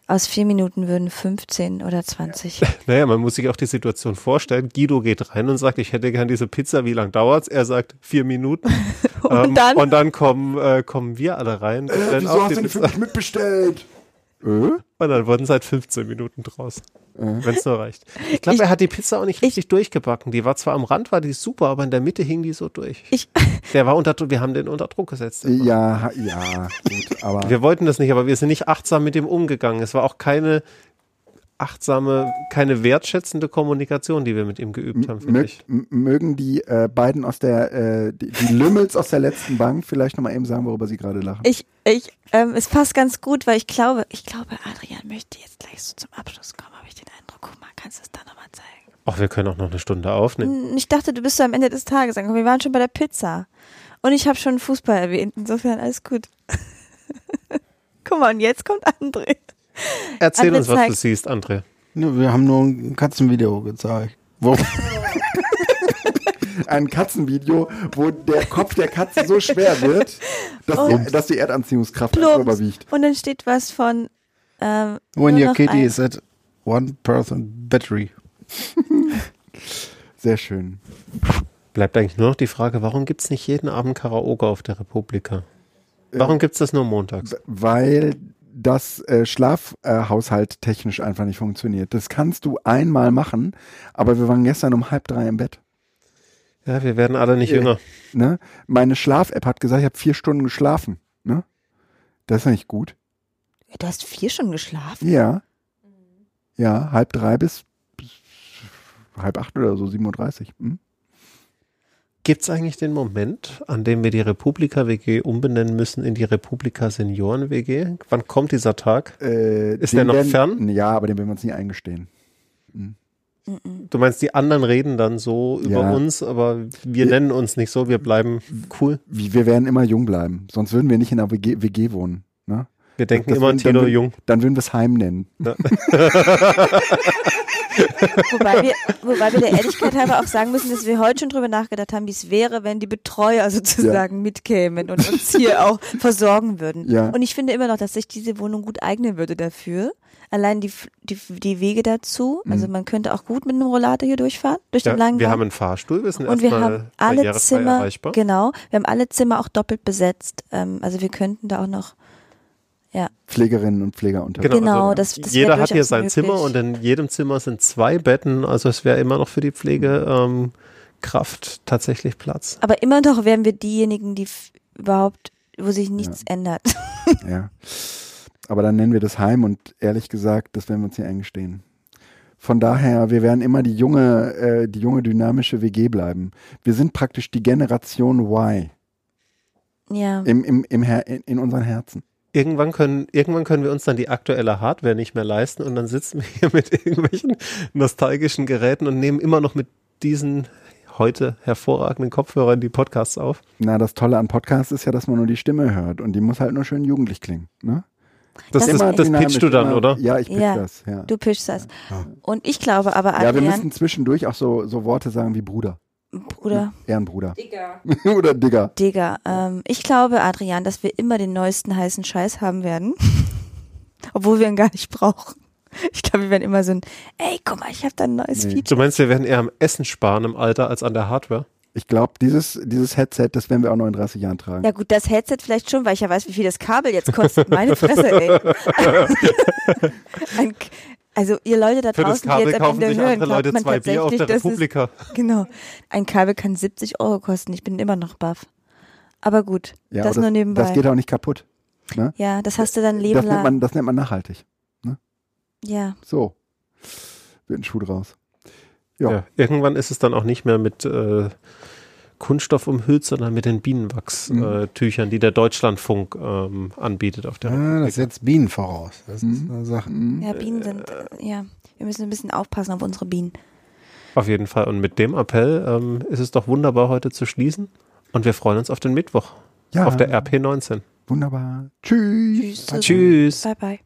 aus vier Minuten würden 15 oder 20. naja, man muss sich auch die Situation vorstellen. Guido geht rein und sagt, ich hätte gern diese Pizza, wie lang dauert's? Er sagt, vier Minuten. Und Ähm, dann? und dann kommen, äh, kommen wir alle rein. bestellen auch die Pizza. mich mitbestellt? Äh? Und dann wurden seit 15 Minuten draus. Wenn es nur reicht. Ich glaube, er hat die Pizza auch nicht richtig durchgebacken. Die war zwar am Rand, war die super, aber in der Mitte hing die so durch. Ich, Der war unter wir haben den unter Druck gesetzt. Ja, ha- ja, gut, aber Wir wollten das nicht, aber wir sind nicht achtsam mit dem umgegangen. Es war auch keine achtsame, keine wertschätzende Kommunikation, die wir mit ihm geübt haben, finde ich. mögen die äh, beiden aus der, äh, die, die Lümmels aus der letzten Bank vielleicht nochmal eben sagen, worüber sie gerade lachen? ich, ich, ähm, es passt ganz gut, weil ich glaube, ich glaube, Adrian möchte jetzt gleich so zum Abschluss kommen, habe ich den Eindruck. Guck mal, kannst du es da nochmal zeigen? Ach, wir können auch noch eine Stunde aufnehmen. Hm, Ich dachte, du bist so am Ende des Tages angekommen. Wir waren schon bei der Pizza. Und ich habe schon Fußball erwähnt. Insofern alles gut. Guck mal, und jetzt kommt André. Erzähl André uns, was du zeigt- siehst, André. Wir haben nur ein Katzenvideo gezeigt. Wo, Ein Katzenvideo, wo der Kopf der Katze so schwer wird, dass, Oh. die, dass die Erdanziehungskraft Plumps. überwiegt. Und dann steht was von ähm, when your kitty ein- is at one person battery. Sehr schön. Bleibt eigentlich nur noch die Frage, warum gibt's nicht jeden Abend Karaoke auf der Republika? Warum gibt's das nur montags? Weil das äh, Schlafhaushalt technisch einfach nicht funktioniert. Das kannst du einmal machen, aber wir waren gestern um halb drei im Bett. Ja, wir werden alle nicht Äh, jünger. Ne? Meine Schlaf-App hat gesagt, ich habe vier Stunden geschlafen. Ne? Das ist ja nicht gut. Du hast vier Stunden geschlafen? Ja. Ja, halb drei bis, bis halb acht oder so, 37. Hm? Gibt's eigentlich den Moment, an dem wir die Republika WG umbenennen müssen in die Republika Senioren WG? Wann kommt dieser Tag? Äh, Ist der noch werden, fern? Ja, aber den werden wir uns nie eingestehen. Du meinst, die anderen reden dann so über Ja. uns, aber wir Ja. nennen uns nicht so, wir bleiben cool. Wir werden immer jung bleiben, sonst würden wir nicht in einer WG, WG wohnen. Ne? Wir denken Das immer an Tilo Jung. Dann würden wir es Heim nennen. Wobei wir, wobei wir der Ehrlichkeit halber auch sagen müssen, dass wir heute schon drüber nachgedacht haben, wie es wäre, wenn die Betreuer sozusagen mitkämen und uns hier auch versorgen würden. Ja. Und ich finde immer noch, dass sich diese Wohnung gut eignen würde dafür. Allein die, die, die Wege dazu. Also man könnte auch gut mit einem Rollator hier durchfahren, durch den Ja, langen wir Gang. haben einen Fahrstuhl, wir sind und wir haben alle Zimmer, erreichbar. genau, wir haben alle Zimmer auch doppelt besetzt. Ähm, also wir könnten da auch noch, ja, Pflegerinnen und Pfleger unter. Genau, Genau, also das- das jeder hat hier sein möglich. Zimmer und in jedem Zimmer sind zwei Betten, also es wäre immer noch für die Pflegekraft ähm, tatsächlich Platz. aber immer noch wären wir diejenigen, die überhaupt, wo sich nichts ändert. Ja. Aber dann nennen wir das Heim und ehrlich gesagt, das werden wir uns nicht eingestehen. Von daher, wir werden immer die junge, äh, die junge dynamische WG bleiben. Wir sind praktisch die Generation Y ja. im, im, im Her in, in unseren Herzen. Irgendwann können, irgendwann können wir uns dann die aktuelle Hardware nicht mehr leisten und dann sitzen wir hier mit irgendwelchen nostalgischen Geräten und nehmen immer noch mit diesen heute hervorragenden Kopfhörern die Podcasts auf. Na, das Tolle an Podcasts ist ja, dass man nur die Stimme hört und die muss halt nur schön jugendlich klingen. Ne? Das, Das das, ist- das dynamisch, pitchst du dann, immer- oder? Ja, ich pitch Ja. das. Ja. Du pischst das. Und ich glaube aber, ja, wir Adrian, müssen zwischendurch auch so, so Worte sagen wie Bruder. Bruder, Ehrenbruder. Digga. Oder Digger. Digga, ähm, ich glaube, Adrian, dass wir immer den neuesten heißen Scheiß haben werden. Obwohl wir ihn gar nicht brauchen. Ich glaube, wir werden immer so ein, ey, guck mal, ich habe da ein neues Nee. Du Feature. meinst, wir werden eher am Essen sparen im Alter als an der Hardware? Ich glaube, dieses, dieses Headset, das werden wir auch noch in 30 Jahren tragen. Ja gut, das Headset vielleicht schon, weil ich ja weiß, wie viel das Kabel jetzt kostet. Meine Fresse, ey. Ein also ihr Leute da Für das draußen, die jetzt am kaufen Ende sich hören, andere Leute man zwei Bier auf tatsächlich, der Republika. Genau. Ein Kabel kann 70 Euro kosten. Ich bin immer noch baff. Aber gut, ja, das aber nur nebenbei. Das geht auch nicht kaputt. ja, das hast du dann Leben Das nennt, man, das nennt man nachhaltig. Ja, So. Wird ein Schuh draus. Ja. Ja. Irgendwann ist es dann auch nicht mehr mit äh, Kunststoff umhüllt, sondern mit den Bienenwachstüchern, Mhm. äh, die der Deutschlandfunk ähm, anbietet auf der Ah, das setzt Bienen voraus. Das ist Mhm. eine Sache. Mhm. ja, Bienen sind, äh, ja, wir müssen ein bisschen aufpassen auf unsere Bienen. Auf jeden Fall. Und mit dem Appell ähm, ist es doch wunderbar, heute zu schließen. Und wir freuen uns auf den Mittwoch. Ja. Auf der RP19. Wunderbar. Tschüss. Tschüss. Tschüss. Bye bye.